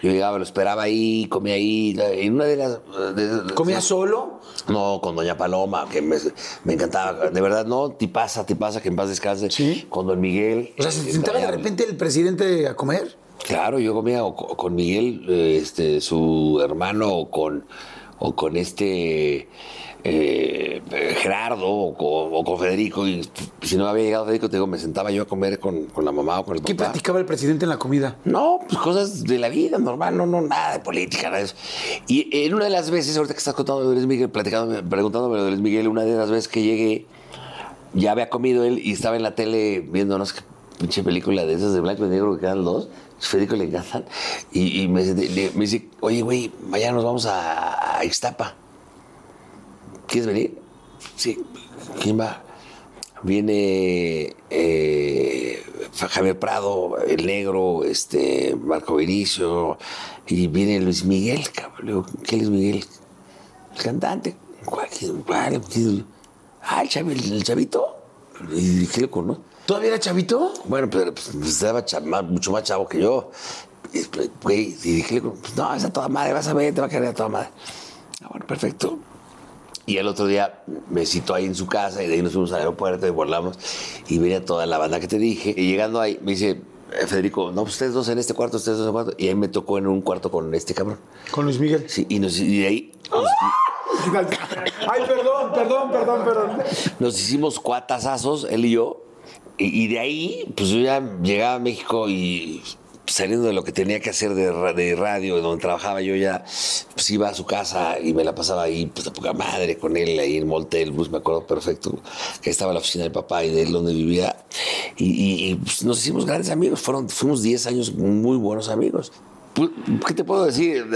yo llegaba, lo esperaba ahí, comía ahí, en una de las... de- ¿Comía solo? No, con Doña Paloma, que me, me encantaba, de verdad, no, tipaza, tipaza, que en paz descanse. Sí. Con Don Miguel. O sea, ¿se sentaba de repente el presidente a comer? Claro, yo comía o con Miguel, eh, este, su hermano, o con, o con este eh, Gerardo, o con, o con Federico. Y si no había llegado Federico, te digo, me sentaba yo a comer con, con la mamá o con el ¿Qué papá. platicaba el presidente en la comida? No, pues cosas de la vida normal, no, no, nada de política, nada de eso. Y en una de las veces, ahorita que estás contando de Luis Miguel, platicando, preguntándome de Luis Miguel, una de las veces que llegué, ya había comido él y estaba en la tele viendo, no sé qué pinche película de esas de blanco y negro que quedan dos. Federico le encantan. Y, me, dice, oye, güey, mañana nos vamos a, a Ixtapa. ¿Quieres venir? Sí. ¿Quién va? Viene eh, Javier Prado, el negro, este, Marco Vinicio, y viene Luis Miguel, cabrón. ¿qué Luis Miguel? El cantante. ¿Cuál? ¿Cuál? Ah, el, chavi- el chavito. Y loco, ¿no? ¿Todavía era chavito? Bueno, pero pues, estaba más- mucho más chavo que yo. Y, pues, y dije, pues, no, es a toda madre, vas a ver, te va a querer a toda madre. Ah, bueno, perfecto. Y el otro día me citó ahí en su casa y de ahí nos fuimos al aeropuerto y volamos y venía toda la banda que te dije. Y llegando ahí, me dice, eh, Federico, no, pues ustedes dos en este cuarto, ustedes dos en el cuarto. Y ahí me tocó en un cuarto con este cabrón. Con Luis Miguel. Sí, y, nos- y de ahí Ay, perdón, perdón, perdón, perdón. nos hicimos cuatazazos, él y yo. Y, y de ahí, pues yo ya llegaba a México y saliendo de lo que tenía que hacer de, de radio, donde trabajaba yo ya, pues iba a su casa y me la pasaba ahí, pues de poca madre con él, ahí en Moltel, pues me acuerdo perfecto, que estaba la oficina del papá y de él donde vivía. Y, y- y, pues, nos hicimos grandes amigos, fueron, fuimos 10 años muy buenos amigos. Pues, ¿Qué te puedo decir?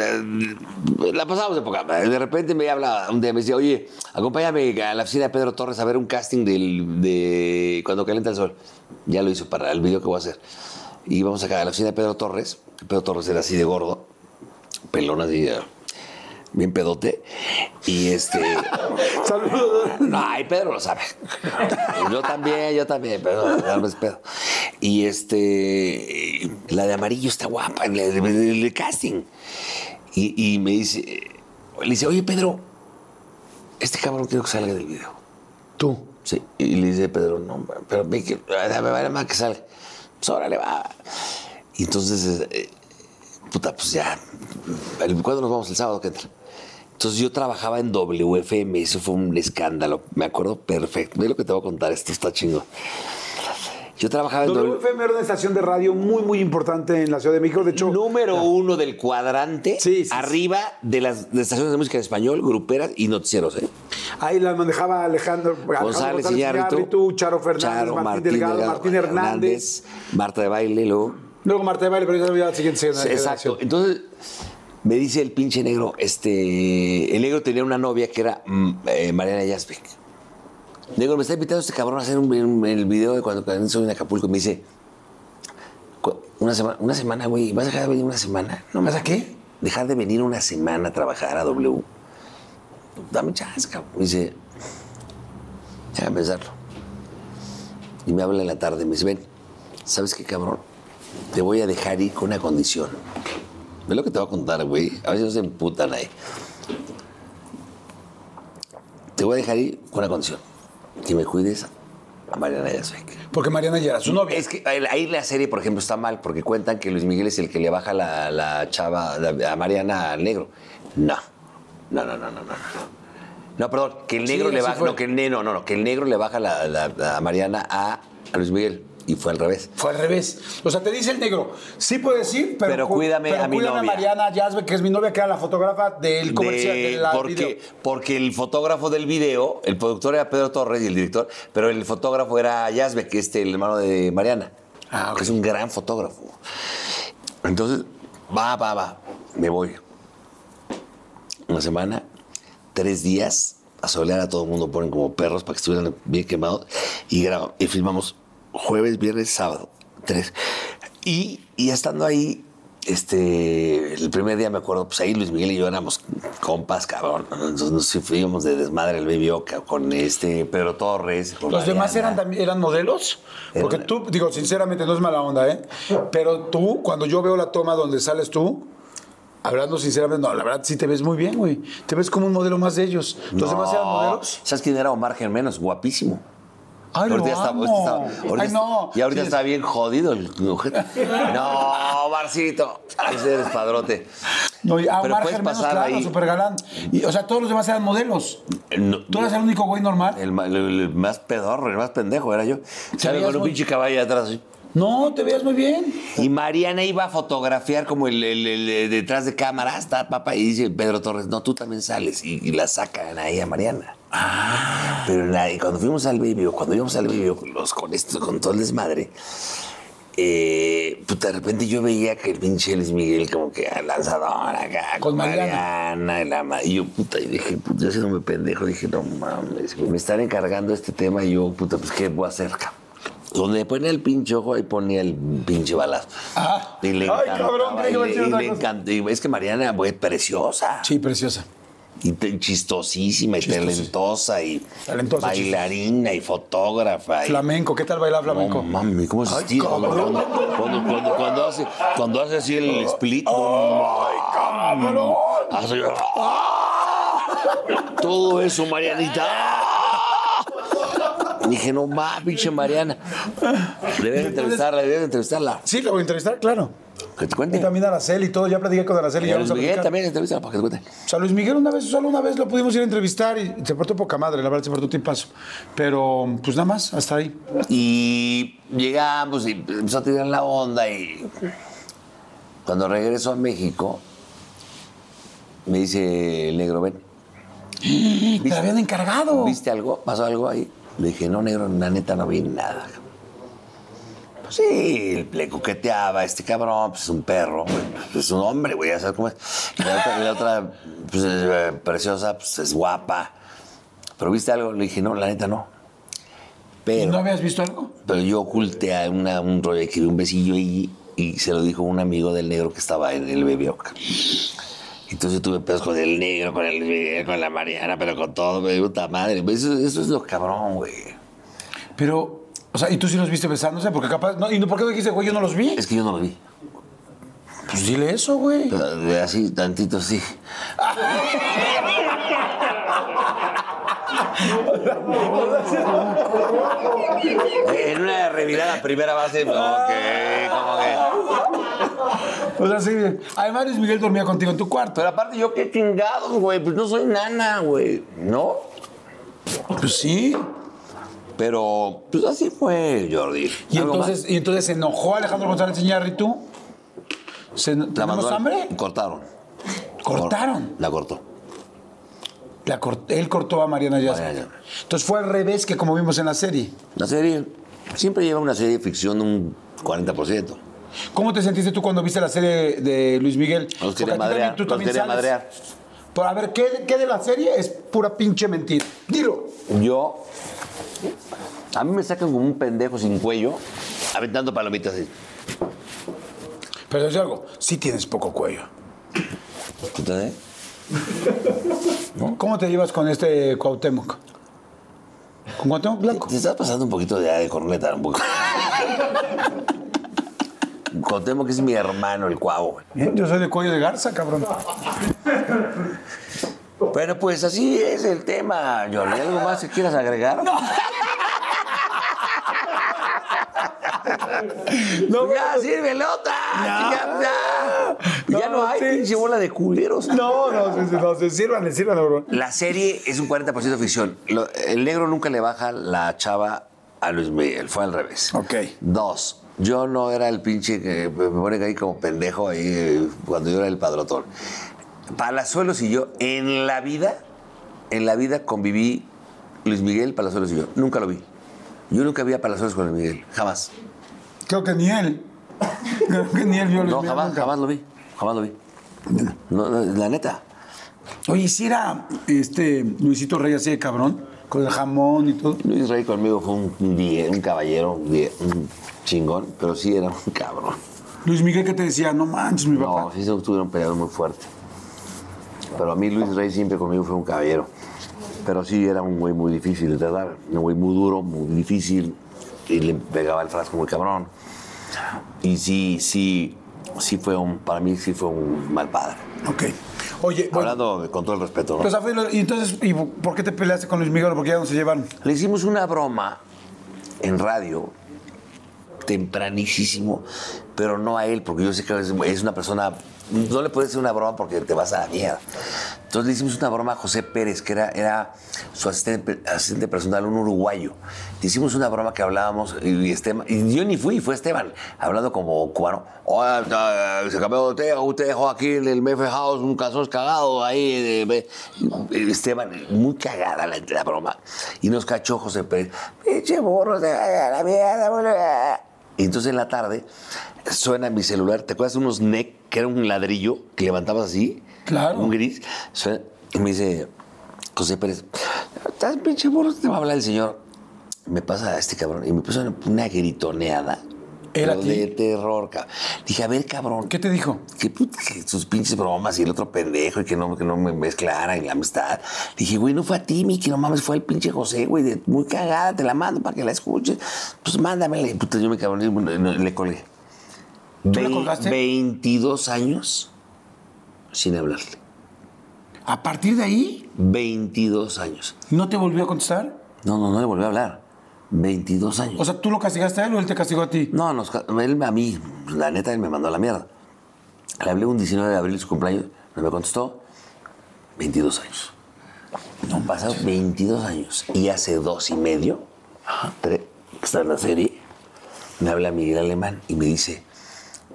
La pasamos de poca. De repente me habla un día, me dice, oye, acompáñame a la oficina de Pedro Torres a ver un casting de Cuando calienta el sol. Ya lo hizo para el video que voy a hacer. Y vamos acá a la oficina de Pedro Torres. Pedro Torres era así de gordo, pelón así, eh, bien pedote. Y este... Saludos. No, ay, Pedro lo sabe. Yo también, yo también, pero no es pedo. Y este, la de amarillo está guapa en el, en el casting. Y, y me dice, le dice, oye, Pedro, este cabrón quiero que salga del video. Tú. Sí. Y le dice Pedro, no, pero me vale más que salga. Pues órale, va. Y entonces, eh, puta, pues ya, el- ¿cuándo nos vamos? El sábado que entra. Entonces yo trabajaba en WFM, eso fue un escándalo, me acuerdo perfecto. Ve lo que te voy a contar, esto está chingo. Yo trabajaba en WFM era una estación de radio muy, muy importante en la Ciudad de México. De hecho, número uno del cuadrante, Sí, sí, sí. arriba de las de estaciones de música en español, gruperas y noticieros, ¿eh? ahí la manejaba Alejandro González Iñárritu, Iñárritu, Charo Fernández, Charo, Martín, Delgado, Martín Hernández. Marta de baile, luego. Luego Marta de Baile, pero ya la siguiente generación. Exacto. Entonces, me dice el pinche negro, este, el negro tenía una novia que era mm, eh, Mariana Yazbek. Negro, me está invitando este cabrón a hacer el video de cuando cuando soy en Acapulco. Me dice, "Cu- una semana, una semana, güey, ¿vas a dejar de venir una semana? No, ¿vas a qué? Dejar de venir una semana a trabajar a W. Dame chance, cabrón. Me dice, déjame pensarlo. Y me habla en la tarde, me dice, ven, ¿sabes qué, cabrón? Te voy a dejar ir con una condición. Ve lo que te voy a contar, güey. A veces no se emputan ahí. Te voy a dejar ir con una condición. Que me cuides a Mariana Yazbek. Porque Mariana ya era su novia. Es que ahí la serie, por ejemplo, está mal porque cuentan que Luis Miguel es el que le baja la, la chava la- a Mariana al negro. No. No, no, no, no, no. no. No, perdón, que el Sí, negro le baja. No, que el negro, no, no, que el negro le baja la, la- a Mariana a, a Luis Miguel. Y fue al revés. Fue al revés. O sea, te dice el negro, sí puedes ir, pero, Pero cu- cuídame pero a mi cuídame novia. Mariana Yazbe, que es mi novia, que era la fotógrafa del comercial De- de la porque, video. porque el fotógrafo del video, el productor era Pedro Torres y el director, pero el fotógrafo era Yazbe, que es este, el hermano de Mariana. Ah, ok. que es un gran fotógrafo. Entonces, va, va, va, me voy. Una semana, tres días, a solear a todo el mundo, ponen como perros para que estuvieran bien quemados, y, grabamos, y filmamos jueves, viernes, sábado, tres. Y, y estando ahí, este, el primer día me acuerdo, pues ahí Luis Miguel y yo éramos compas, cabrón. Entonces nos fuimos de desmadre al Baby Oca con este Pedro Torres. con ¿Los demás eran eran modelos? Porque tú, digo, sinceramente, no es mala onda, ¿eh? Pero tú, cuando yo veo la toma donde sales tú, hablando sinceramente, no, la verdad sí te ves muy bien, güey. Te ves como un modelo más de ellos. ¿Los demás eran modelos? ¿Sabes quién era Omar Germenos? Guapísimo. Ay, Ahorita está- amo. ahorita está- ahorita Ay, está- no. Y ahorita Sí, está bien jodido el mujer. No, Marcito. Ese eres padrote. No, y a Pero Omar puedes Germanos, pasar claro, ahí. súper galán. Y, o sea, todos los demás eran modelos. No, ¿Tú eras el único güey normal? el, el- el más pedorro, el más pendejo era yo. Veías Con un pinche caballo atrás. así. No, te veías muy bien. Y Mariana iba a fotografiar como el, el- el- el detrás de cámara, está papá, y dice Pedro Torres, no, tú también sales. Y, y la sacan ahí a Mariana. Pero la- y cuando fuimos al video, cuando íbamos al con, los, con esto, con todo el desmadre, eh, puta, de repente yo veía que el pinche Luis Miguel como que lanzador acá Con Mariana. Mariana, y, la y yo, puta, y dije, puta, yo haciéndome pendejo, dije, no mames, me están encargando este tema y yo, puta, pues, ¿qué voy a hacer, cabrón? Donde ponía el pinche ojo, ahí ponía el pinche balazo. Ah. Y le Ay, cabrón, y le- y le cosa. encanta- y Es que Mariana, güey, preciosa. Sí, preciosa. Y te- chistosísima y Chistosa. talentosa y Talentosa, bailarina y fotógrafa. y- Flamenco, ¿qué tal bailar flamenco? No, mami, ¿cómo se estira? Cuando, cuando, cuando- hace, cuando hace así el split. ¡Ay, cabrón! hace- todo eso, Marianita. Dije, no más, pinche Mariana. Debes entrevistarla, debes entrevistarla. Sí, la voy a entrevistar, claro. Que te Y cuente. también a Araceli y todo. Ya platiqué con Araceli. Y ya a Luis Miguel también entrevístala para que te cuente. O sea, Luis Miguel una vez, solo una vez lo pudimos ir a entrevistar y se portó poca madre, la verdad se portó tipazo. Pero, pues nada más, hasta ahí. Y llegamos y empezó a tirar la onda y cuando regreso a México me dice el negro, ven, Te la habían encargado. ¿viste algo? ¿Pasó algo ahí? Le dije, no, negro, la neta no vi nada. Pues sí, le coqueteaba, este cabrón, pues es un perro, pues, es un hombre, güey, ya sabes cómo es. Y la otra, y la otra, pues es eh, preciosa, pues es guapa. Pero ¿viste algo? Le dije, no, la neta no. ¿Y Pero... no habías visto algo? Pero yo oculté a una, un rollo que un besillo y, y se lo dijo un amigo del negro que estaba en el Oca. Entonces tuve pedos con el negro, con el con la Mariana, pero con todo, me puta madre. Eso, eso es lo cabrón, güey. Pero, o sea, ¿y tú sí los viste besándose? Porque capaz, no, ¿y no, por qué no dijiste, güey, yo no los vi? Es que yo no lo vi. Pues dile eso, güey. Pero de así, tantito sí. en una revirada primera base, como que, como que. O sea, sí. Además, Luis Miguel dormía contigo en tu cuarto. Pero aparte, yo qué chingados, güey. Pues no soy nana, güey. ¿No? Pues sí. Pero, pues así fue, Jordi. Y ¿Algo entonces, y entonces se enojó Alejandro González Iñárritu. Se? La ¿Tenemos mandó hambre? Cortaron. Cortaron. La cortó. La cort- él cortó a Mariana Yazbek. Entonces fue al revés que como vimos en la serie. La serie siempre lleva una serie de ficción de un 40%. ¿Cómo te sentiste tú cuando viste la serie de Luis Miguel? Los quería madrear. también- tú Los quería madrear. Pero a ver, ¿qué, ¿qué de la serie es pura pinche mentira? Dilo. Yo. A mí me sacan como un pendejo sin cuello, aventando palomitas así. Pero es algo, sí tienes poco cuello. ¿Cómo te llevas con este Cuauhtémoc? ¿Con Cuauhtémoc Blanco? Te estás pasando un poquito de, de corneta, un poco. Contemos que es mi hermano, el cuavo. Bien, yo soy de cuello de garza, cabrón. Bueno, pues así es el tema, Jordi. ¿Algo más que quieras agregar? No. No, ya, sírvele otra. Ya. Ya, ya. Ya no, No, hay pinche bola de culeros. No, no, no, sí, sírvanle, sírvanle, bro. La serie es un 40% ficción. Lo- el negro nunca le baja la chava a Luis Miguel, fue al revés. Ok. Dos, yo no era el pinche que me pone ahí como pendejo ahí eh, cuando yo era el padrotón. Palazuelos y yo, en la vida, en la vida conviví Luis Miguel, Palazuelos y yo. Nunca lo vi. Yo nunca vi a Palazuelos con Luis Miguel, jamás. Creo que ni él. Creo que ni él vio Luis No, Miguel jamás, nunca. jamás lo vi. Jamás lo vi. No, no, la neta. Oye, si era este Luisito Rey así de cabrón, con el jamón y todo. Luis Rey conmigo fue un, un die- un caballero, un, die- un chingón, pero sí era un cabrón. Luis Miguel que te decía, no manches, mi No, papá. sí se tuvieron peleado muy fuerte. Pero a mí Luis Rey siempre conmigo fue un caballero. Pero sí era un güey muy difícil de tratar. Un güey muy duro, muy difícil. Y le pegaba el frasco muy cabrón. Y sí, sí, sí fue un, para mí sí fue un mal padre. Ok. Oye, Hablando con todo el respeto, ¿no? pues, y entonces, ¿y por qué te peleaste con Luis Miguel? Porque ya no se llevan. Le hicimos una broma en radio, tempranísimo, pero no a él, porque yo sé que es una persona. No le puedes hacer una broma porque te vas a la mierda. Entonces le hicimos una broma a José Pérez, que era, era su asistente, asistente personal, un uruguayo. Le hicimos una broma que hablábamos, y, Esteban, yo ni fui, fue Esteban, hablando como cubano. Se cambió de usted dejó aquí en el Mefe House un calzón cagado ahí. Esteban, muy cagada la, broma. Y nos cachó José Pérez. Pinche burro, la mierda, boludo". Y entonces en la tarde suena mi celular. ¿Te acuerdas de unos NEC que era un ladrillo que levantabas así? Claro. Un gris. Suena- y me dice José Pérez, ¿estás pinche burro? Te va a hablar el señor. Me pasa a este cabrón y me puso una, una gritoneada. ¿Él a pero ti? de terror, cabrón. Dije, a ver, cabrón. ¿Qué te dijo? Que puta, que sus pinches bromas y el otro pendejo y que no, que no me mezclara en la amistad. Dije, güey, no fue a ti, Miki, no mames, fue el pinche José, güey, de- muy cagada, te la mando para que la escuches. Pues mándamela. Y puta, yo me cabrón, y, le colgué. ¿Tú le Vei- colgaste? 22 años sin hablarle. A partir de ahí, 22 años. ¿no te volvió a contestar? No, no, no le volví a hablar. 22 años. O sea, ¿tú lo castigaste a él o él te castigó a ti? No, nos, él a mí, la neta, él me mandó a la mierda. Le hablé un 19 de abril, su cumpleaños, no me contestó. 22 años. No, pasaron 22 años. Y hace dos y medio, tres, que está en la serie, me habla Miguel Alemán y me dice,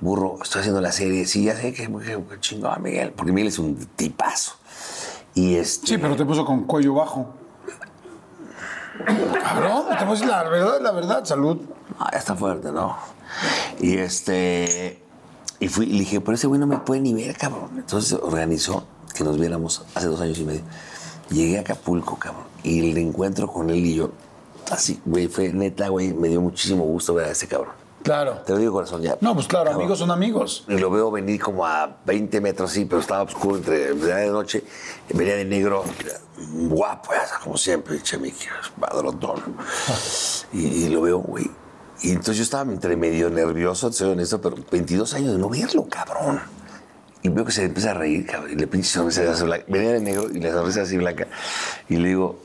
burro, estoy haciendo la serie. Sí, ya sé que, que, chingón, Miguel, porque Miguel es un tipazo. Y este, Sí, pero te puso con cuello bajo. Cabrón, te puso la verdad, la verdad, salud. Ah, ya está fuerte, ¿no? Y este. Y fui, y le dije, pero ese güey no me puede ni ver, cabrón. Entonces organizó que nos viéramos hace dos años y medio. Llegué a Acapulco, cabrón. Y el encuentro con él y yo, así, güey, fue neta, güey, me dio muchísimo gusto ver a ese cabrón. Claro. Te lo digo, corazón, ya. No, pues claro, Cabrón. amigos son amigos. Y lo veo venir como a 20 metros, sí, pero estaba oscuro entre de noche. Venía de negro, guapo, como siempre, chemique, padrotón. Y, y lo veo, güey. Y entonces yo estaba entre medio nervioso, soy honesto, pero 22 años de no verlo, cabrón. Y veo que se empieza a reír, cabrón. Y le pinche sonrisa así blanca. Venía de negro y la sonrisa así blanca. Y le digo,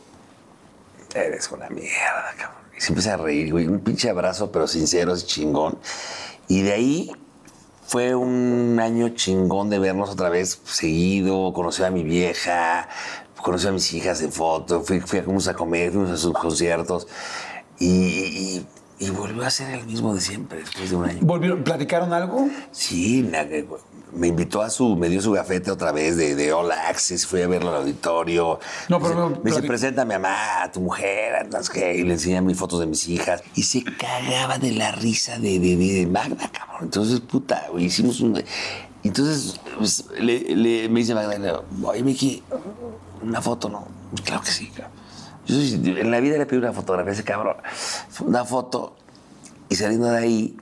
eres una mierda, cabrón. Se empieza a reír, güey. Un pinche abrazo, pero sincero, así chingón. Y de ahí fue un año chingón de vernos otra vez seguido. Conocí a mi vieja, conocí a mis hijas en foto. Fui, a, fuimos a comer, fuimos a sus conciertos. Y, y volvió a ser el mismo de siempre después de un año. ¿Volvieron, platicaron algo? Sí, me invitó a su, me dio su gafete otra vez de, de All Access, fui a verlo al auditorio. No, me pero no, me dice, presenta a mi mamá, a tu mujer, no sé qué, y le enseñé mis fotos de mis hijas. Y se cagaba de la risa de, de, de Magda, cabrón. Entonces, puta, güey, hicimos un... Entonces, pues, le, le- me dice Magda, oye, Miki, una foto, ¿no? Claro que sí, cabrón. Yo en la vida le pedí una fotografía a ese cabrón. Una foto, y saliendo de ahí,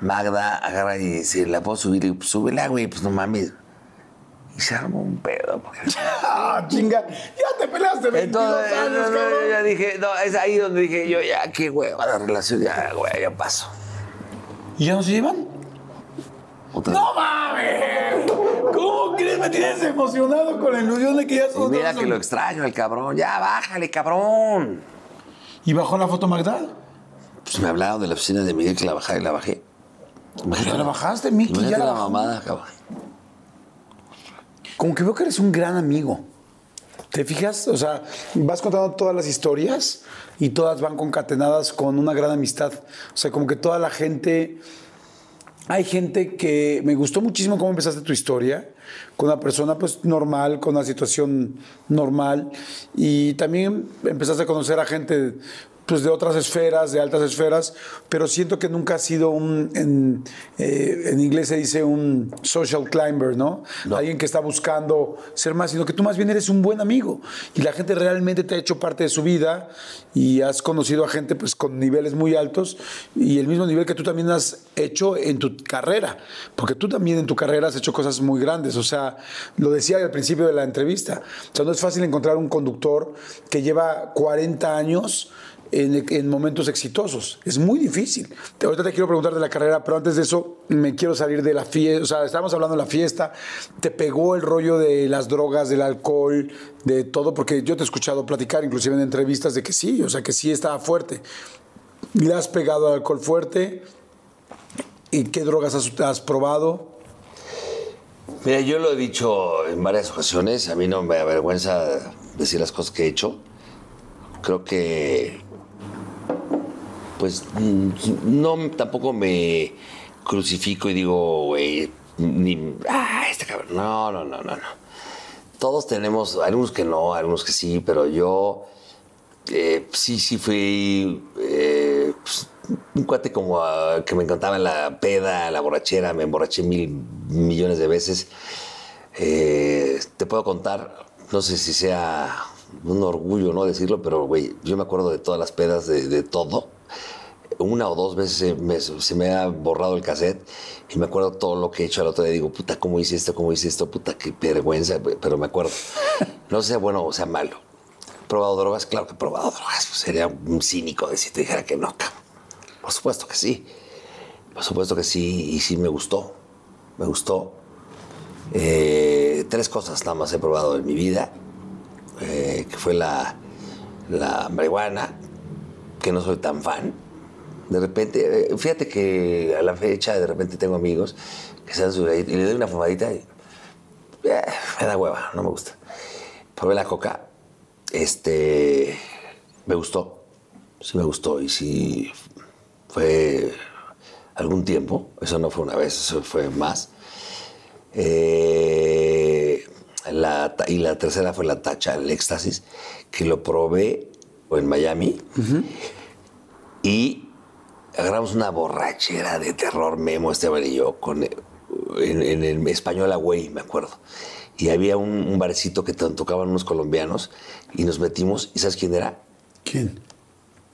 Magda agarra y dice, ¿la puedo subir? Y pues súbela, güey, pues no mames. Y se armó un pedo. Porque... Ah, chinga. Ya te peleaste 22 Entonces, años, no, no, cabrón. yo ya dije, no, es ahí donde dije yo, ya, qué hueva la relación, ya, güey, ya paso. ¿Y ya no se llevan? Otra ¡No mames! ¿Cómo crees? Me tienes emocionado con la ilusión de que ya vez. Y mira que lo extraño al cabrón, ya, bájale, cabrón. ¿Y bajó la foto Magda? Pues me hablaron de la oficina de Miguel que la bajé y la bajé. Ya la bajaste, Miki, ya Imagínate la la mamada, cabrón. Como que veo que eres un gran amigo. ¿Te fijas? O sea, vas contando todas las historias y todas van concatenadas con una gran amistad. O sea, como que toda la gente... Hay gente que me gustó muchísimo cómo empezaste tu historia, con una persona pues normal, con una situación normal, y también empezaste a conocer a gente pues de otras esferas, de altas esferas, pero siento que nunca ha sido un, en, eh, en inglés se dice un social climber, ¿no? Alguien que está buscando ser más, sino que tú más bien eres un buen amigo. Y la gente realmente te ha hecho parte de su vida y has conocido a gente pues con niveles muy altos y el mismo nivel que tú también has hecho en tu carrera, porque tú también en tu carrera has hecho cosas muy grandes, o sea, lo decía al principio de la entrevista, o sea, no es fácil encontrar un conductor que lleva 40 años en, en, momentos exitosos. Es muy difícil. Ahorita te quiero preguntar de la carrera, pero antes de eso me quiero salir de la fiesta. O sea, estábamos hablando de la fiesta. ¿Te pegó el rollo de las drogas, del alcohol, de todo? Porque yo te he escuchado platicar, inclusive en entrevistas, de que sí, o sea, que sí estaba fuerte. ¿Le has pegado al alcohol fuerte? ¿Y qué drogas has probado? Mira, yo lo he dicho en varias ocasiones. A mí no me avergüenza decir las cosas que he hecho. Creo que pues no tampoco me crucifico y digo, güey, ni, ah, este cabrón. No, no, no, no, no. Todos tenemos, algunos que no, algunos que sí, pero yo eh, sí, sí fui eh, pues, un cuate como uh, que me encantaba la peda, la borrachera, me emborraché mil millones de veces. Eh, te puedo contar, no sé si sea un orgullo no decirlo, pero güey, yo me acuerdo de todas las pedas, de, de todo una o dos veces se me, ha borrado el cassette y me acuerdo todo lo que he hecho al otro día. Digo, puta, ¿cómo hice esto? ¿Cómo hice esto? Puta, qué vergüenza, pero me acuerdo. No sea bueno o sea malo. ¿He probado drogas? Claro que he probado drogas. Pues sería un cínico si te dijera que no, Por supuesto que sí. Por supuesto que sí, y sí me gustó. Me gustó. Eh, tres cosas nada más he probado en mi vida, eh, que fue la, la marihuana, que no soy tan fan de repente, eh, fíjate que a la fecha de repente tengo amigos que se dan su y le doy una fumadita y eh, me da hueva, no me gusta. Probé la coca, este, me gustó, sí me gustó y sí fue algún tiempo, eso no fue una vez, eso fue más. Eh, la, y la tercera fue la tacha, el éxtasis, que lo probé en Miami. Y agarramos una borrachera de terror, Memo, Esteban y yo, con, en, el español Agüey, me acuerdo. Y había un, barcito que tocaban unos colombianos y nos metimos. ¿Y sabes quién era? ¿Quién?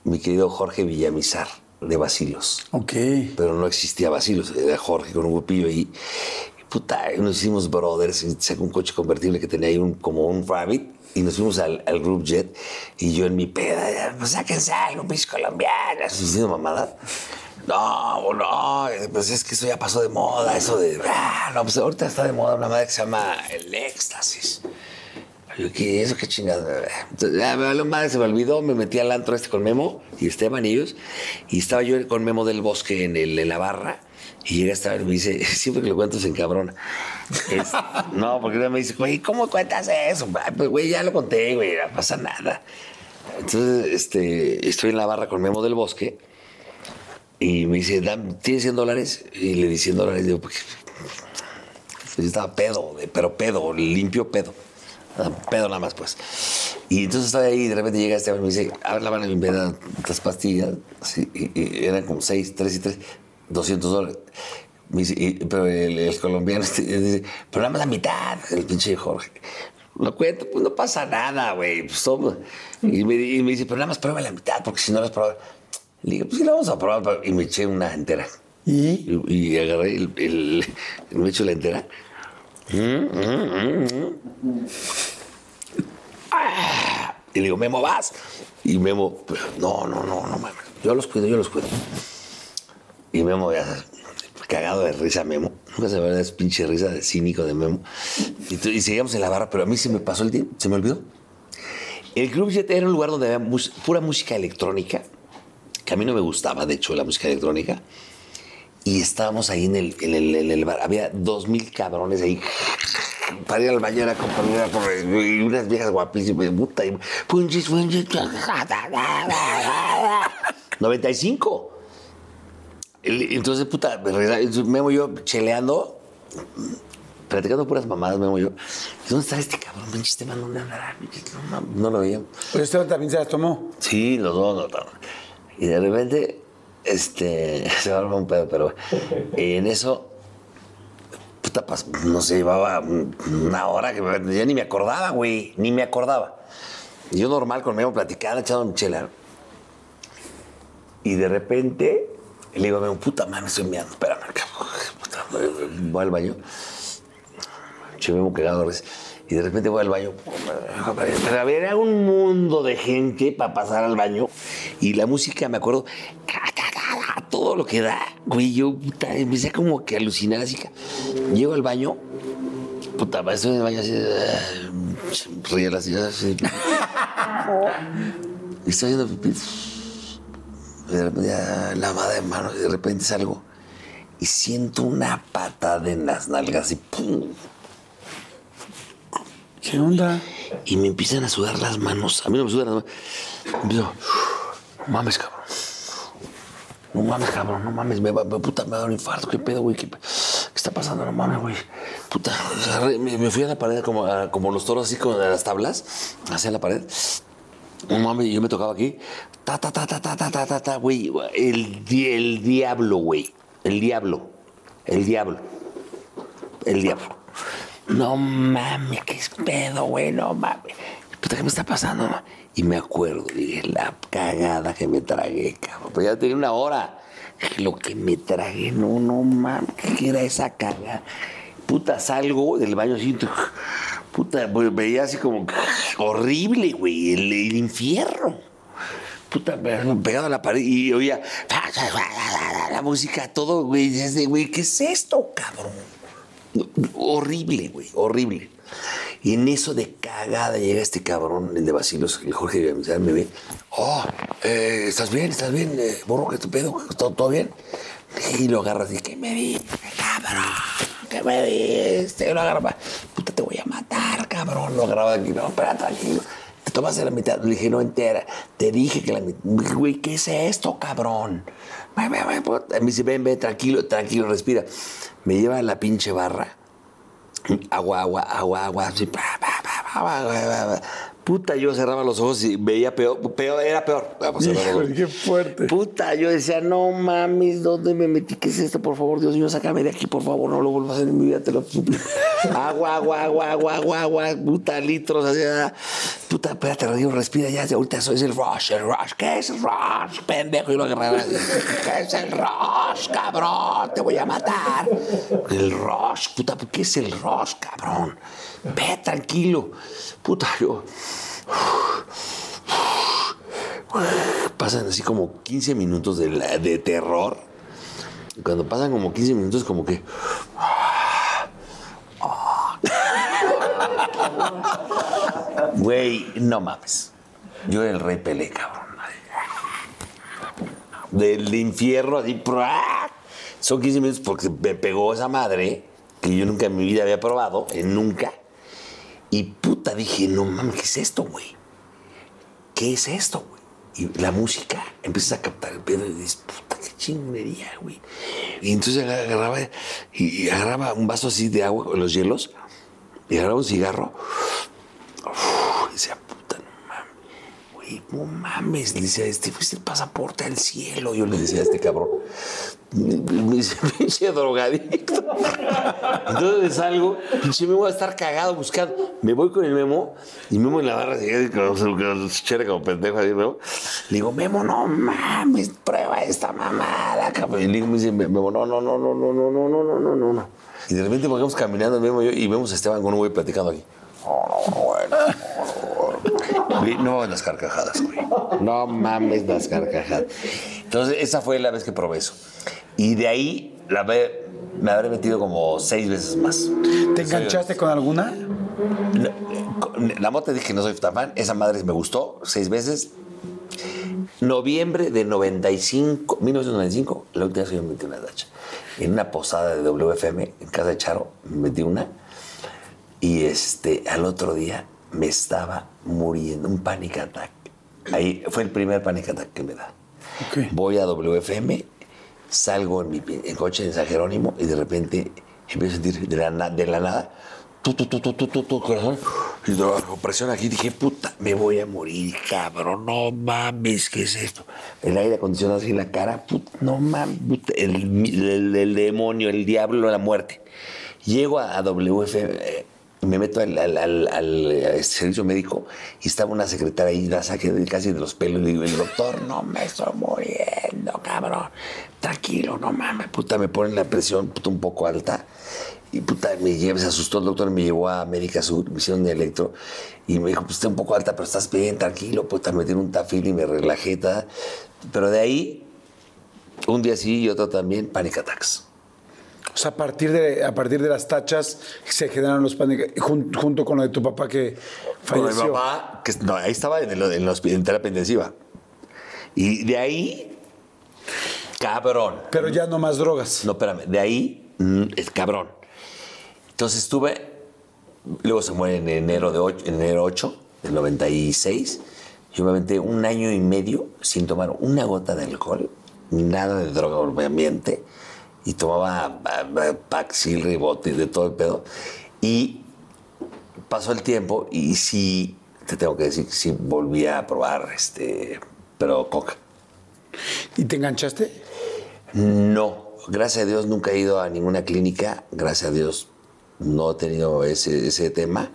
Mi querido Jorge Villamizar, de Basilos. Ok. Pero no existía Basilos, era Jorge con un grupillo ahí. Y puta, nos hicimos brothers. Sacó un coche convertible que tenía ahí un, como un Rabbit y nos fuimos al, group jet y yo en mi peda, pues sáquense algo, mis colombianas, diciendo mamada. No, no, pues es que eso ya pasó de moda, eso de, ah, no, pues ahorita está de moda una madre que se llama el éxtasis. Yo, ¿qué eso? ¿Qué chingada? Entonces, ya, madre, se me olvidó, me metí al antro este con Memo y Esteban y ellos, y estaba yo con Memo del Bosque en, el, en la barra, y llega esta y me dice, siempre que lo cuento se encabrona. no, porque me dice, güey, ¿cómo cuentas eso? Pues, güey, ya lo conté, güey, no pasa nada. Entonces, este, estoy en la barra con Memo del Bosque y me dice, ¿tienes 100 dólares? Y le di 100 dólares. Digo, pues, yo estaba pedo, pero pedo, limpio pedo. Pedo nada más, pues. Y entonces estaba ahí y de repente llega este y me dice, a ver la y me da estas pastillas. Así, y, eran como 6, 3 y 3. 200 dólares. pero el, colombiano este, dice, pero nada más la mitad, el pinche Jorge. Lo cuento, pues no pasa nada, güey. Pues, y, me, dice, pero nada más prueba la mitad, porque si no la has probado. Le digo, pues sí, la vamos a probar. Y me eché una entera. ¿Y? Y, agarré el, el, Me echo la entera. Mm, mm, mm, ah, y le digo, Memo, vas. Y Memo, no, no, no, no mames. Yo los cuido, yo los cuido. Y Memo, ya cagado de risa Memo. Nunca se me es pinche risa de cínico de Memo. Y, seguíamos en la barra, pero a mí se me pasó el tiempo, se me olvidó. El Club Jet era un lugar donde había pura música electrónica, que a mí no me gustaba, de hecho, la música electrónica. Y estábamos ahí en el, en bar. Había dos mil cabrones ahí para ir al baño era corre- y unas viejas guapísimas, puta, y punchis, punchis, 95. Entonces, puta, Memo y yo cheleando, platicando puras mamadas, Memo y yo. ¿Dónde está este cabrón? Pinche Esteban, ¿dónde andará? No, no, no lo veíamos. Pero Esteban también se las tomó. Sí, los dos, los dos. Y de repente, este, se va a armar un pedo, pero en eso, puta, pas- no sé, llevaba una hora que me- ya ni me acordaba, güey, ni me acordaba. Yo normal con Memo platicando, echando mi chela. Y de repente, le digo a Memo, puta madre, me estoy mirando, espérame. Puta, voy al baño. Che, Memo cagado. Y de repente voy al baño. Pero había un mundo de gente para pasar al baño. Y la música, me acuerdo, todo lo que da. Güey, yo puta, empecé como que a alucinar así. Llego al baño. Puta, estoy en el baño así. ah, Ríe la. Y estoy haciendo pipí. Y de repente, ya, lavada de manos. Y de repente salgo. Y siento una patada en las nalgas y ¡pum! ¿Qué onda? y me empiezan a sudar las manos. A mí no me sudan las manos. Empiezo, no mames, cabrón. No mames, cabrón, no mames, me va, me- puta, me va a dar un infarto, qué pedo, güey, qué, qué está pasando, no mames, güey. Puta, me, me fui a la pared como, a- como los toros, así con las tablas, hacia la pared. No mames, yo me tocaba aquí. Ta, ta, ta, ta, ta, ta, ta, ta, ta, güey. El, el diablo, güey. El diablo. El diablo. El diablo. No mames, qué pedo, güey, no mames. Puta, ¿qué me está pasando? Y me acuerdo, dije, la cagada que me tragué, cabrón. Pues ya tenía una hora. Lo que me tragué, no, no mames, ¿qué era esa cagada? Puta, salgo del baño así, puta, pues, veía así como horrible, güey, el, infierno. Puta, pegado a la pared y oía la música, todo, güey, desde, güey, ¿qué es esto, cabrón? Horrible, güey, horrible. Y en eso de cagada llega este cabrón, el de Basilos, el Jorge me ve. Oh, eh, ¿estás bien? ¿Estás bien? Eh, borro, ¿qué tu pedo? ¿Todo, todo bien? Y lo agarras y ¿qué me vi? Cabrón, ¿qué me viste? Y lo te voy a matar, cabrón. Lo agarraba aquí, no, espera, tranquilo. Te tomaste la mitad, le dije, no entera. Te dije que la mitad. Güey, ¿qué es esto, cabrón? Ven, ven, puta. Me dice, ven, ven, tranquilo, tranquilo, respira. Me lleva la pinche barra. Agua, agua, agua, agua. así, pa, pa, pa, pa, pa, pa, pa, pa. Puta, yo cerraba los ojos y veía peor, peor era peor. Vamos. Híjole, qué fuerte. Puta, yo decía, no mames, ¿dónde me metí? ¿Qué es esto? Por favor, Dios mío, sácame de aquí, por favor, no lo vuelvas a hacer en mi vida, te lo suplico. agua, agua, agua, agua, agua, agua, puta, litros, así, ah. puta, espérate, Radio, respira ya, ahorita eso es el rush, el rush, ¿qué es el rush? Pendejo, y lo agarraba, así, ¿qué es el rush, cabrón? Te voy a matar. El rush, puta, ¿qué es el rush, cabrón? Ve, tranquilo. Puta, yo... Pasan así como 15 minutos de, de terror. Cuando pasan como 15 minutos, como que. Güey, no mames. Yo era el rey Pelé, cabrón. Del infierno, así. Son 15 minutos porque me pegó esa madre que yo nunca en mi vida había probado, nunca. Y puta, dije, no mames, ¿qué es esto, güey? ¿Qué es esto, güey? Y la música, empiezas a captar el pedo y dices, puta, qué chingonería, güey. Y entonces agarraba, y, agarraba un vaso así de agua con los hielos, y agarraba un cigarro. Uf, y decía, güey, no mames. Le decía, este fuiste el pasaporte al cielo. Yo le decía a este cabrón. Me me dice, pinche drogadicto. Entonces salgo, pinche Memo va a estar cagado buscando. Me voy con el Memo y Memo en la barra se como pendejo Memo. Le digo, Memo, no mames, prueba esta mamada, cabrón. Y le digo, me dice, Memo, no, no, no, no, no, no, no, no, no, no, no, no. Y de repente vamos caminando, Memo y yo, y vemos a Esteban con un güey platicando aquí. No. Güey, las carcajadas, güey. No mames las carcajadas. Entonces, esa fue la vez que probé eso. Y de ahí la ve- me habré metido como seis veces más. ¿Te enganchaste con alguna? La mota dije que no soy tan fan. Esa madre me gustó seis veces. Noviembre de 95, 1995, la última vez que yo me metí una dacha. En una posada de WFM, en casa de Charo, me metí una. Y este, al otro día me estaba muriendo, un panic attack. Ahí fue el primer panic attack que me da. Ok. Voy a WFM, salgo en mi en coche de San Jerónimo y de repente empiezo a sentir de la, de la nada, tu, tu, tu, tu, tu, tu, tu, corazón, y la presión aquí, dije, puta, me voy a morir, cabrón, no mames, ¿qué es esto? El aire acondicionado así en la cara, puta, no mames, puta, el, el- el demonio, el diablo, la muerte. Llego a, a WFM, eh, me meto al, eh, servicio médico y estaba una secretaria ahí, la saqué casi de los pelos. Le digo, el doctor, no me estoy muriendo, cabrón. Tranquilo, no mames, puta, me ponen la presión puta, un poco alta. Y puta, me lleva, se asustó el doctor, me llevó a América Sur, me hicieron de electro. Y me dijo, pues está un poco alta, pero estás bien, tranquilo. Puta, me metieron un tafil y me relajé. Pero de ahí, un día sí y otro también, panic attacks. O sea, a partir de, a partir de las tachas se generaron los pánicos, jun- junto con lo de tu papá que Con mi falleció. papá, que no, ahí estaba en, el, en, los- en terapia intensiva. Y de ahí, cabrón. Pero ya no más drogas. No, espérame, de ahí, mm, es cabrón. Entonces estuve, luego se muere en enero, de ocho- en enero 8 del 96. Yo me aventé un año y medio sin tomar una gota de alcohol, nada de droga, obviamente. Y tomaba Paxil, Ribote, de todo el pedo. Y pasó el tiempo y sí, te tengo que decir que sí volví a probar, este, pero coca. ¿Y te enganchaste? No, gracias a Dios nunca he ido a ninguna clínica, gracias a Dios no he tenido ese, ese tema,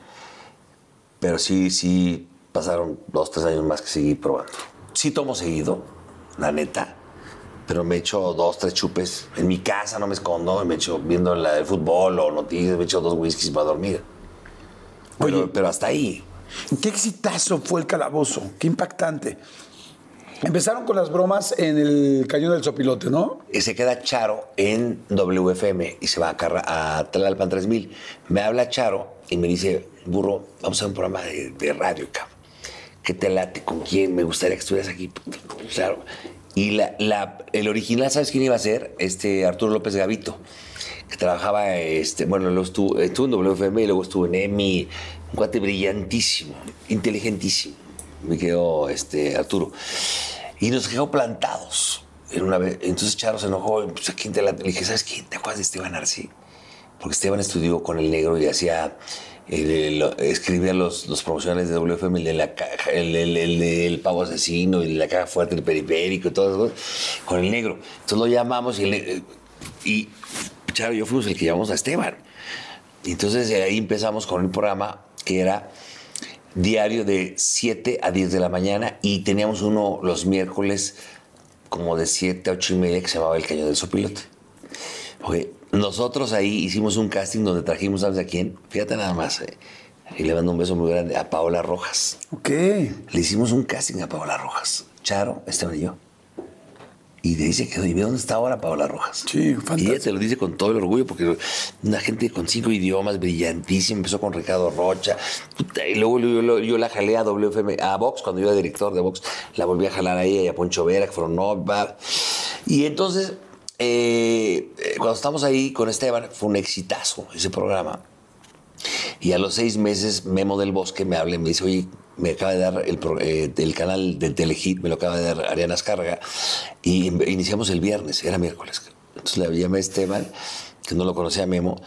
pero sí, sí pasaron dos, tres años más que seguí probando. Sí tomo seguido, la neta, pero me echo dos, tres chupes. En mi casa no me escondo, me echo viendo la, el fútbol o noticias, me echo dos whiskies para dormir. Pero, Oye. pero hasta ahí. Qué exitazo fue el calabozo, qué impactante. Empezaron con las bromas en el cañón del Sopilote, ¿no? Y se queda Charo en WFM y se va a, a Tlalpan 3000. Me habla Charo y me dice, burro, vamos a un programa de, de radio, cabrón. ¿Qué te late? ¿Con quién? Me gustaría que estuvieras aquí. Claro. Y la, el original, ¿sabes quién iba a ser? Este Arturo López Gavito, que trabajaba, este, bueno, luego estuvo, estuvo en WFM y luego estuvo en EMI. Un cuate brillantísimo, inteligentísimo. Me quedó este, Arturo. Y nos quedó plantados. En una vez. Entonces Charo se enojó. Pues, ¿a quién te la-? Le dije, ¿sabes quién? ¿Te acuerdas de Esteban Arce? Porque Esteban estudió con el negro y hacía. El- el- escribía los, los promocionales de WFM, el de la caja, el, el, el pavo asesino, y la caja fuerte, el periférico y todo eso, con el negro. Entonces lo llamamos y, el y Charo y yo fuimos el que llamamos a Esteban. Entonces de ahí empezamos con el programa que era diario de 7 a 10 de la mañana y teníamos uno los miércoles como de 7 a 8 y media que se llamaba El Cañón del Sopilote. Oye, nosotros ahí hicimos un casting donde trajimos, ¿sabes a quién? Fíjate nada más. eh, Y le mando un beso muy grande a Paola Rojas. Ok. Le hicimos un casting a Paola Rojas. Charo, Esteban y yo. Y de ahí se quedó. ¿Y ve dónde está ahora Paola Rojas? Sí, Y ella fantástico. te lo dice con todo el orgullo, porque una gente con cinco idiomas, brillantísima, empezó con Ricardo Rocha. y luego yo, yo- la jalé a WFM, a Vox, cuando yo era director de Vox, la volví a jalar a ella y a Poncho Vera, que fueron no. Y entonces, eh, cuando estamos ahí con Esteban, fue un exitazo ese programa. Y a los seis meses, Memo del Bosque me habla y me dice, oye, me acaba de dar el, eh, el canal de Telehit, me lo acaba de dar Ariana Escarga, y in- iniciamos el viernes, era miércoles. Entonces le llamé a Esteban, que no lo conocía a Memo,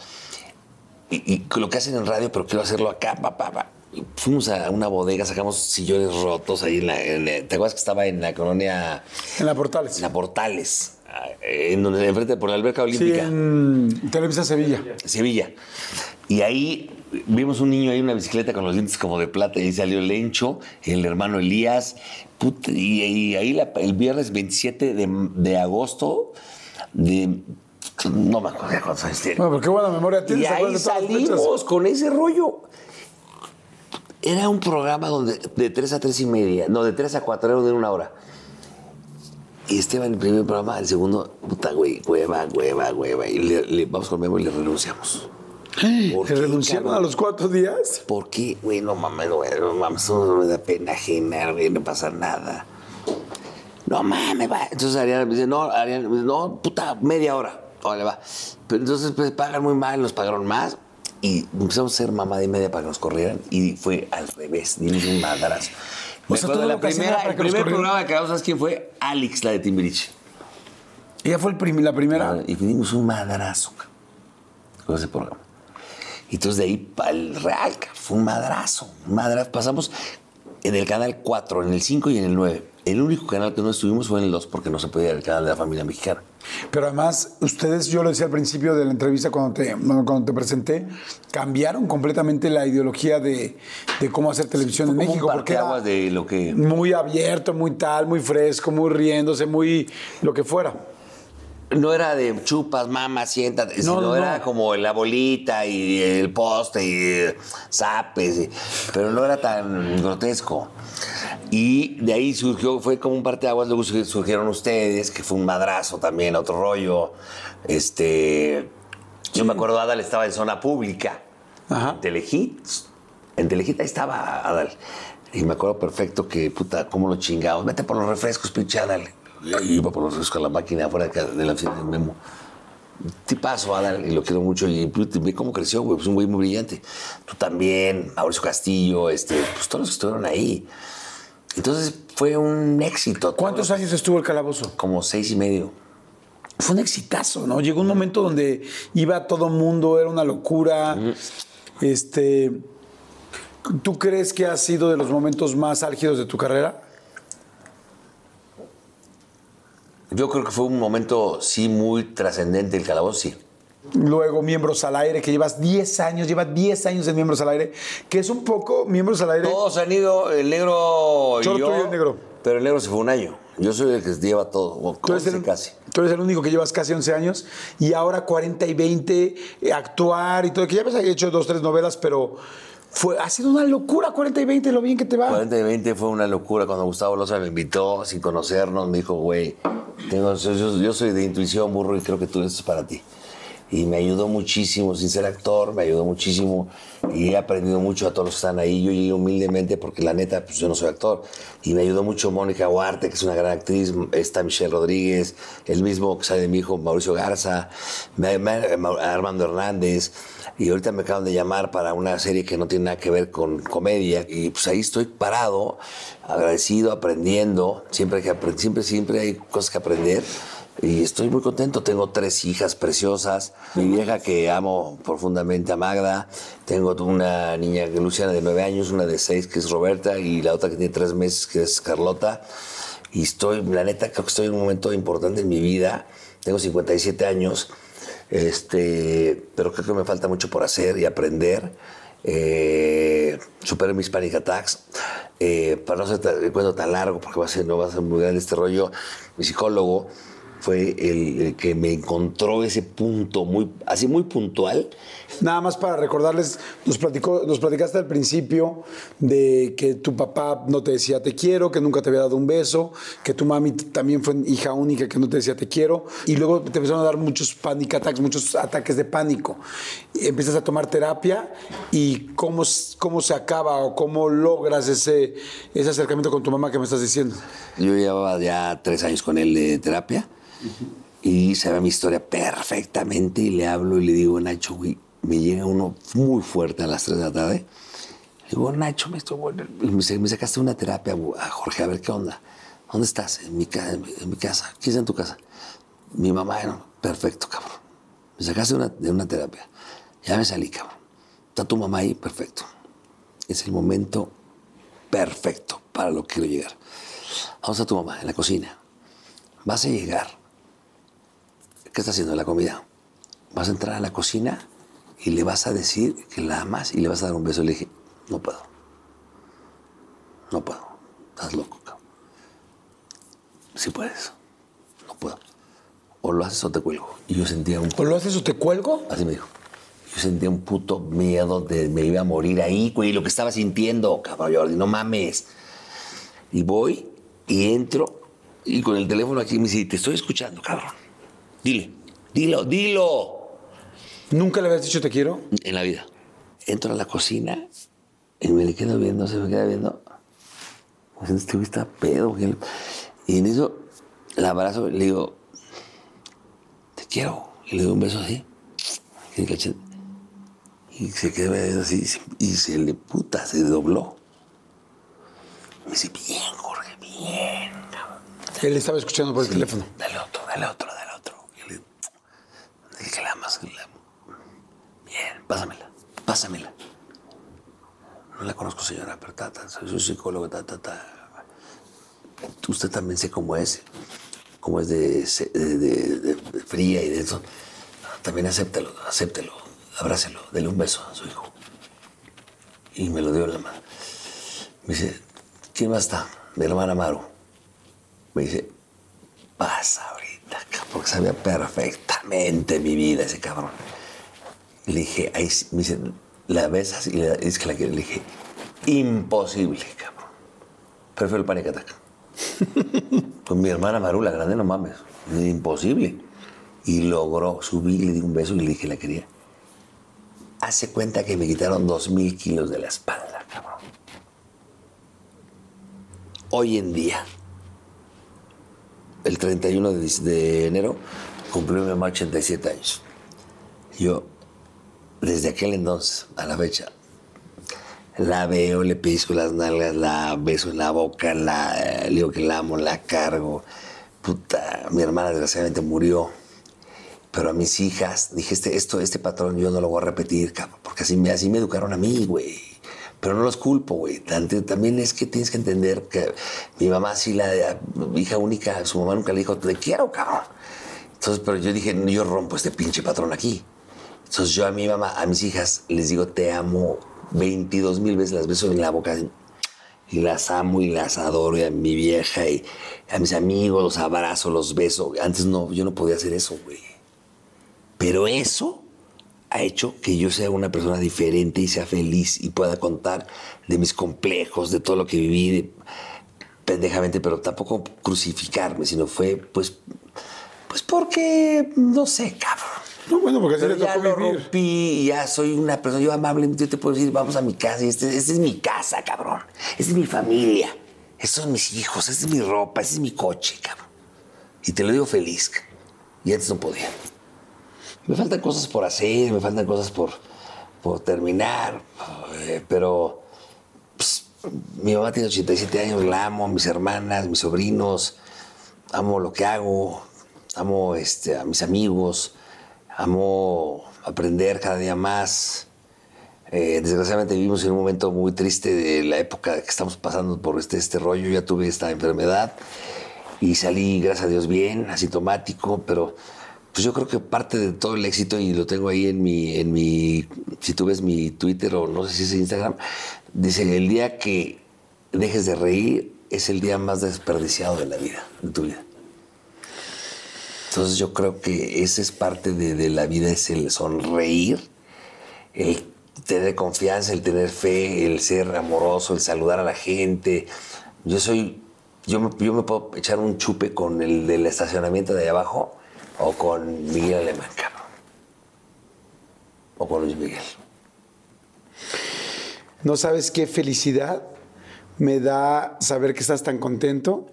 y, y lo que hacen en radio, pero quiero hacerlo acá, pa, pa, pa. Fuimos a una bodega, sacamos sillones rotos ahí en la... en la- ¿Te acuerdas que estaba en la colonia... En la Portales. en la Portales, en donde enfrente por la alberca Sí, olímpica? en Televisa Sevilla. Sevilla. Y ahí vimos un niño ahí en una bicicleta con los dientes como de plata y ahí salió Lencho, el hermano Elías. y, y ahí la- el viernes 27 de, de agosto de... No me acuerdo cuántos años tiene. Bueno, pero qué buena memoria tienes. Y ¿te ahí salimos con ese rollo. Era un programa donde de 3 a 3 y media, no, de 3 a 4 era de una hora. Y Esteban, el primer programa, el segundo, puta, güey, hueva, hueva, hueva. Y le, le- vamos con Memo y le renunciamos. ¿Por ¿Te qué, renunciaron cabrón? a los cuatro días? ¿Por qué? Güey, no mames, güey, no mames, no me da pena ajena, güey, no pasa nada. No mames, va. Entonces Ariana me dice, no, Ariana me dice, no, puta, media hora. Órale, va. Pero entonces, pues, pagan muy mal, nos pagaron más. y empezamos a hacer mamada y media para que nos corrieran y fue al revés, dimos un madrazo. O sea, todo la primera, el primer programa que grabamos, ¿sabes quién fue? Alex, la de Timbiriche. Ella fue el prim- la primera. Y dimos un madrazo con ese programa. Y entonces de ahí para el Real, fue un madrazo, un madrazo. Pasamos en el canal 4, en el 5 y en el 9. El único canal que no estuvimos fue en el 2 porque no se podía ir al canal de la familia mexicana. Pero además, ustedes, yo lo decía al principio de la entrevista cuando te, cuando te presenté, cambiaron completamente la ideología de, de cómo hacer televisión en Como México. un Porque era parteaguas de lo que... muy abierto, muy tal, muy fresco, muy riéndose, muy lo que fuera. No era de chupas, mamá, siéntate, sino no, era como la bolita y el poste y zapes, y- pero no era tan grotesco. Y de ahí surgió, fue como un parteaguas, luego sur- surgieron ustedes, que fue un madrazo también, otro rollo. Este, yo me acuerdo, Adal estaba en zona pública, Ajá. en Telehit, en Telehit ahí estaba Adal. Y me acuerdo perfecto que, puta, cómo lo chingamos. Vete por los refrescos, pinche Adal. Y iba por los refrescos a la máquina afuera de de la oficina de Memo. Tipazo, Adal, y lo quiero mucho. Y ve cómo creció, güey, pues un güey muy brillante. Tú también, Mauricio Castillo, este, pues todos los que estuvieron ahí. Entonces fue un éxito. ¿Cuántos años estuvo el calabozo? Como seis y medio. Fue un exitazo, ¿no? Llegó un momento donde iba todo mundo, era una locura. Este, ¿Tú crees que ha sido de los momentos más álgidos de tu carrera? Yo creo que fue un momento, sí, muy trascendente el calabozo, sí. Luego, Miembros al Aire, que llevas 10 años, llevas 10 años en Miembros al Aire, que es un poco Miembros al Aire. Todos han ido, el negro yo. tú y el negro. Pero el negro se fue un año. Yo soy el que lleva todo, o Tú eres, once el, casi. tú eres el único que llevas casi 11 años y ahora 40 y 20, eh, actuar y todo, que ya habías hecho dos, tres novelas, pero fue, ha sido una locura 40 y 20 lo bien que te va. 40 y 20 fue una locura cuando Gustavo Loza me invitó sin conocernos. Me dijo, güey, yo, yo- yo soy de intuición, burro, y creo que tú esto es para ti. Y me ayudó muchísimo, sin ser actor, me ayudó muchísimo. Y he aprendido mucho a todos los que están ahí. Yo llegué humildemente porque la neta, pues yo no soy actor. Y me ayudó mucho Mónica Huarte, que es una gran actriz. Está Michelle Rodríguez, el mismo que sale de mi hijo Mauricio Garza, Armando Hernández. Y ahorita me acaban de llamar para una serie que no tiene nada que ver con comedia. Y pues ahí estoy parado, agradecido, aprendiendo. Siempre, que siempre, siempre hay cosas que aprender. Y estoy muy contento. Tengo tres hijas preciosas. Mi vieja que amo profundamente a Magda. Tengo una niña, Luciana, de nueve años, una de seis, que es Roberta, y la otra que tiene tres meses, que es Carlota. Y estoy, la neta, creo que estoy en un momento importante en mi vida. Tengo 57 años. Este, pero creo que me falta mucho por hacer y aprender. Eh, superé mis panic attacks. Eh, para no ser el cuento tan largo, porque va a ser, no va a ser muy grande este rollo, mi psicólogo fue el, que me encontró ese punto muy, así muy puntual. Nada más para recordarles, nos, platicó, nos platicaste al principio de que tu papá no te decía te quiero, que nunca te había dado un beso, que tu mami también fue hija única que no te decía te quiero, y luego te empezaron a dar muchos panic attacks, muchos ataques de pánico. Empiezas a tomar terapia y cómo, cómo se acaba o cómo logras ese, ese acercamiento con tu mamá que me estás diciendo. Yo llevaba ya tres años con él de terapia y sabe mi historia perfectamente y le hablo y le digo, Nacho, güey, me llega uno muy fuerte a las 3 de la tarde. Le digo, Nacho, me, estoy me, me sacaste una terapia, a Jorge, a ver qué onda. ¿Dónde estás? En mi, en mi- casa. ¿Quién está en tu casa? Mi mamá, no, perfecto, cabrón. Me sacaste una, de una terapia. Ya me salí, cabrón. Está tu mamá ahí, perfecto. Es el momento perfecto para lo que quiero llegar. Vamos a tu mamá en la cocina. Vas a llegar. ¿Qué está haciendo la comida? Vas a entrar a la cocina y le vas a decir que la amas y le vas a dar un beso. Le dije, no puedo. No puedo. Estás loco, cabrón. Sí puedes. No puedo. O lo haces o te cuelgo. Y yo sentía un ¿O lo haces o te cuelgo? Así me dijo. Yo sentía un puto miedo de me iba a morir ahí, güey, lo que estaba sintiendo, cabrón, Jordi, no mames. Y voy y entro y con el teléfono aquí me dice, te estoy escuchando, cabrón. Dile, dilo, dilo. ¿Nunca le habías dicho te quiero? En la vida. Entro a la cocina y me le quedo viendo, se me queda viendo. Pues este güey está pedo. Y en eso la abrazo y le digo, te quiero. Y le doy un beso así. Y se quedó así y se le puta, se dobló. Me dice, bien, Jorge, bien. Él estaba escuchando por el teléfono. Dale otro, dale otro, dale otro. Y le dije que la amas. que la- Bien, pásamela, pásamela. No la conozco, señora, pero ta, ta, soy psicólogo, ta, ta, ta. Usted también sé cómo es, cómo es de, de- de- fría y de eso. También acéptelo, acéptelo, abrácelo, dele un beso a su hijo. Y me lo dio en la mano. Me dice, ¿quién más está? Mi hermana Maru. Me dice, pasa ahorita, porque sabía perfectamente mi vida ese cabrón. Le dije, ahí sí", me dice, ¿la besas? Y le- es que la quiere. Le dije, imposible, cabrón. Pero fue el panic attack. Con mi hermana Maru, la grande, no mames. Imposible. Y logró subir, le di un beso y le dije, la quería. Hace cuenta que me quitaron dos mil kilos de la espalda, cabrón. Hoy en día, el 31 de, de enero, cumplió mi mamá 87 años. Yo, desde aquel entonces a la fecha, la veo, le pisco las nalgas, la beso en la boca, la, le digo que la amo, la cargo. Puta, mi hermana desgraciadamente murió. Pero a mis hijas, dije, este, esto, este patrón yo no lo voy a repetir, cabrón, porque así así me educaron a mí, güey. Pero no los culpo, güey. También es que tienes que entender que mi mamá, sí, la, la hija única, su mamá nunca le dijo, te quiero, cabrón. Entonces, pero yo dije, yo rompo este pinche patrón aquí. Entonces yo a mi mamá, a mis hijas, les digo, te amo 22 mil veces, las beso en la boca y las amo y las adoro y a mi vieja y a mis amigos los abrazo, los beso. Antes no, yo no podía hacer eso, güey. Pero eso ha hecho que yo sea una persona diferente y sea feliz y pueda contar de mis complejos, de todo lo que viví, de- pendejamente, pero tampoco crucificarme, sino fue pues, pues porque, no sé, cabrón. No, bueno, porque así le ya tocó lo vivir. rompí y ya soy una persona, yo amable, yo te puedo decir, vamos a mi casa, y este, esta es mi casa, cabrón. Esta es mi familia. Estos son mis hijos, esta es mi ropa, este es mi coche, cabrón. Y te lo digo feliz. Y antes no podía. Me faltan cosas por hacer, me faltan cosas por, por terminar, eh, pero pues, mi mamá tiene 87 años, la amo, mis hermanas, mis sobrinos, amo lo que hago, amo este, a mis amigos, amo aprender cada día más. Eh, desgraciadamente vivimos en un momento muy triste de la época que estamos pasando por este, este rollo. Ya tuve esta enfermedad y salí, gracias a Dios, bien, asintomático, pero pues yo creo que parte de todo el éxito, y lo tengo ahí en mi, en mi, si tú ves mi Twitter o no sé si es Instagram, dice, el día que dejes de reír es el día más desperdiciado de la vida, de tu vida. Entonces yo creo que esa es parte de, la vida, es el sonreír, el tener confianza, el tener fe, el ser amoroso, el saludar a la gente. Yo soy, yo me, yo me puedo echar un chupe con el del estacionamiento de ahí abajo o con Miguel Alemán, cabrón. O con Luis Miguel. No sabes qué felicidad me da saber que estás tan contento.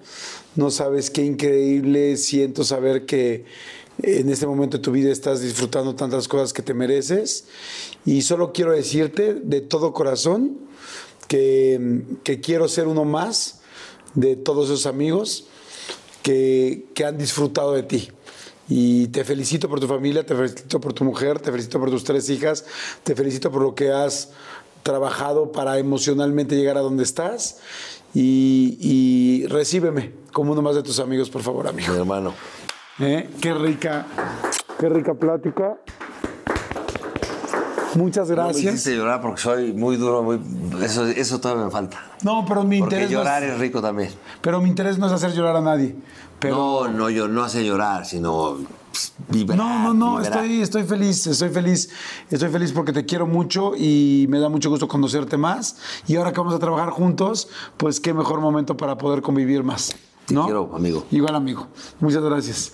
No sabes qué increíble siento saber que en este momento de tu vida estás disfrutando tantas cosas que te mereces. Y solo quiero decirte de todo corazón que, que quiero ser uno más de todos esos amigos que, que han disfrutado de ti. Y te felicito por tu familia, te felicito por tu mujer, te felicito por tus tres hijas, te felicito por lo que has trabajado para emocionalmente llegar a donde estás. Y, y recíbeme como uno más de tus amigos, por favor, amigo. Mi hermano. ¿Eh? Qué rica, qué rica plática. Muchas No me gracias. hiciste llorar porque soy muy duro, muy, eso, eso todavía me falta. No, pero mi Porque interés no llorar es, es rico también. pero mi interés no es hacer llorar a nadie. Pero No, no, yo no hace llorar, sino vibrar. No, no, no, vibrar. estoy, estoy feliz, estoy feliz, estoy feliz porque te quiero mucho y me da mucho gusto conocerte más. Y ahora que vamos a trabajar juntos, pues qué mejor momento para poder convivir más. ¿no? quiero, amigo. Igual, amigo. Muchas gracias.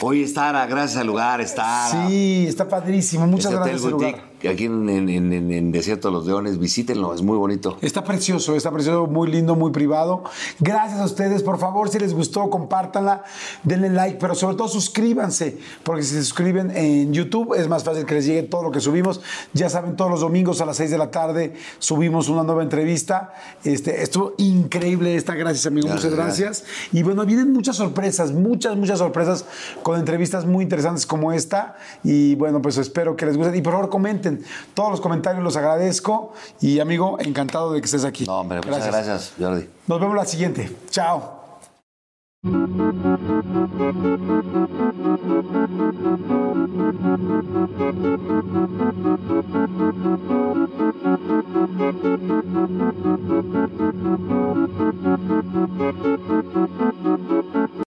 Oye, Stara, gracias al lugar, Stara. Sí, está padrísimo. Muchas Este gracias. Hotel al lugar. Aquí en, en- en- en Desierto de los Leones, visítenlo, es muy bonito. Está precioso, está precioso, muy lindo, muy privado. Gracias a ustedes. Por favor, si les gustó, compártanla, denle like, pero sobre todo suscríbanse, porque si se suscriben en YouTube es más fácil que les llegue todo lo que subimos. Ya saben, todos los domingos a las 6 de la tarde subimos una nueva entrevista. Este, estuvo increíble esta, gracias amigo, muchas gracias. Y bueno, vienen muchas sorpresas, muchas, muchas sorpresas con entrevistas muy interesantes como esta. Y bueno, pues espero que les guste. Y por favor, comenten. Todos los comentarios los agradezco y amigo, encantado de que estés aquí. No, hombre, gracias. muchas gracias, Jordi. Nos vemos la siguiente. Chao.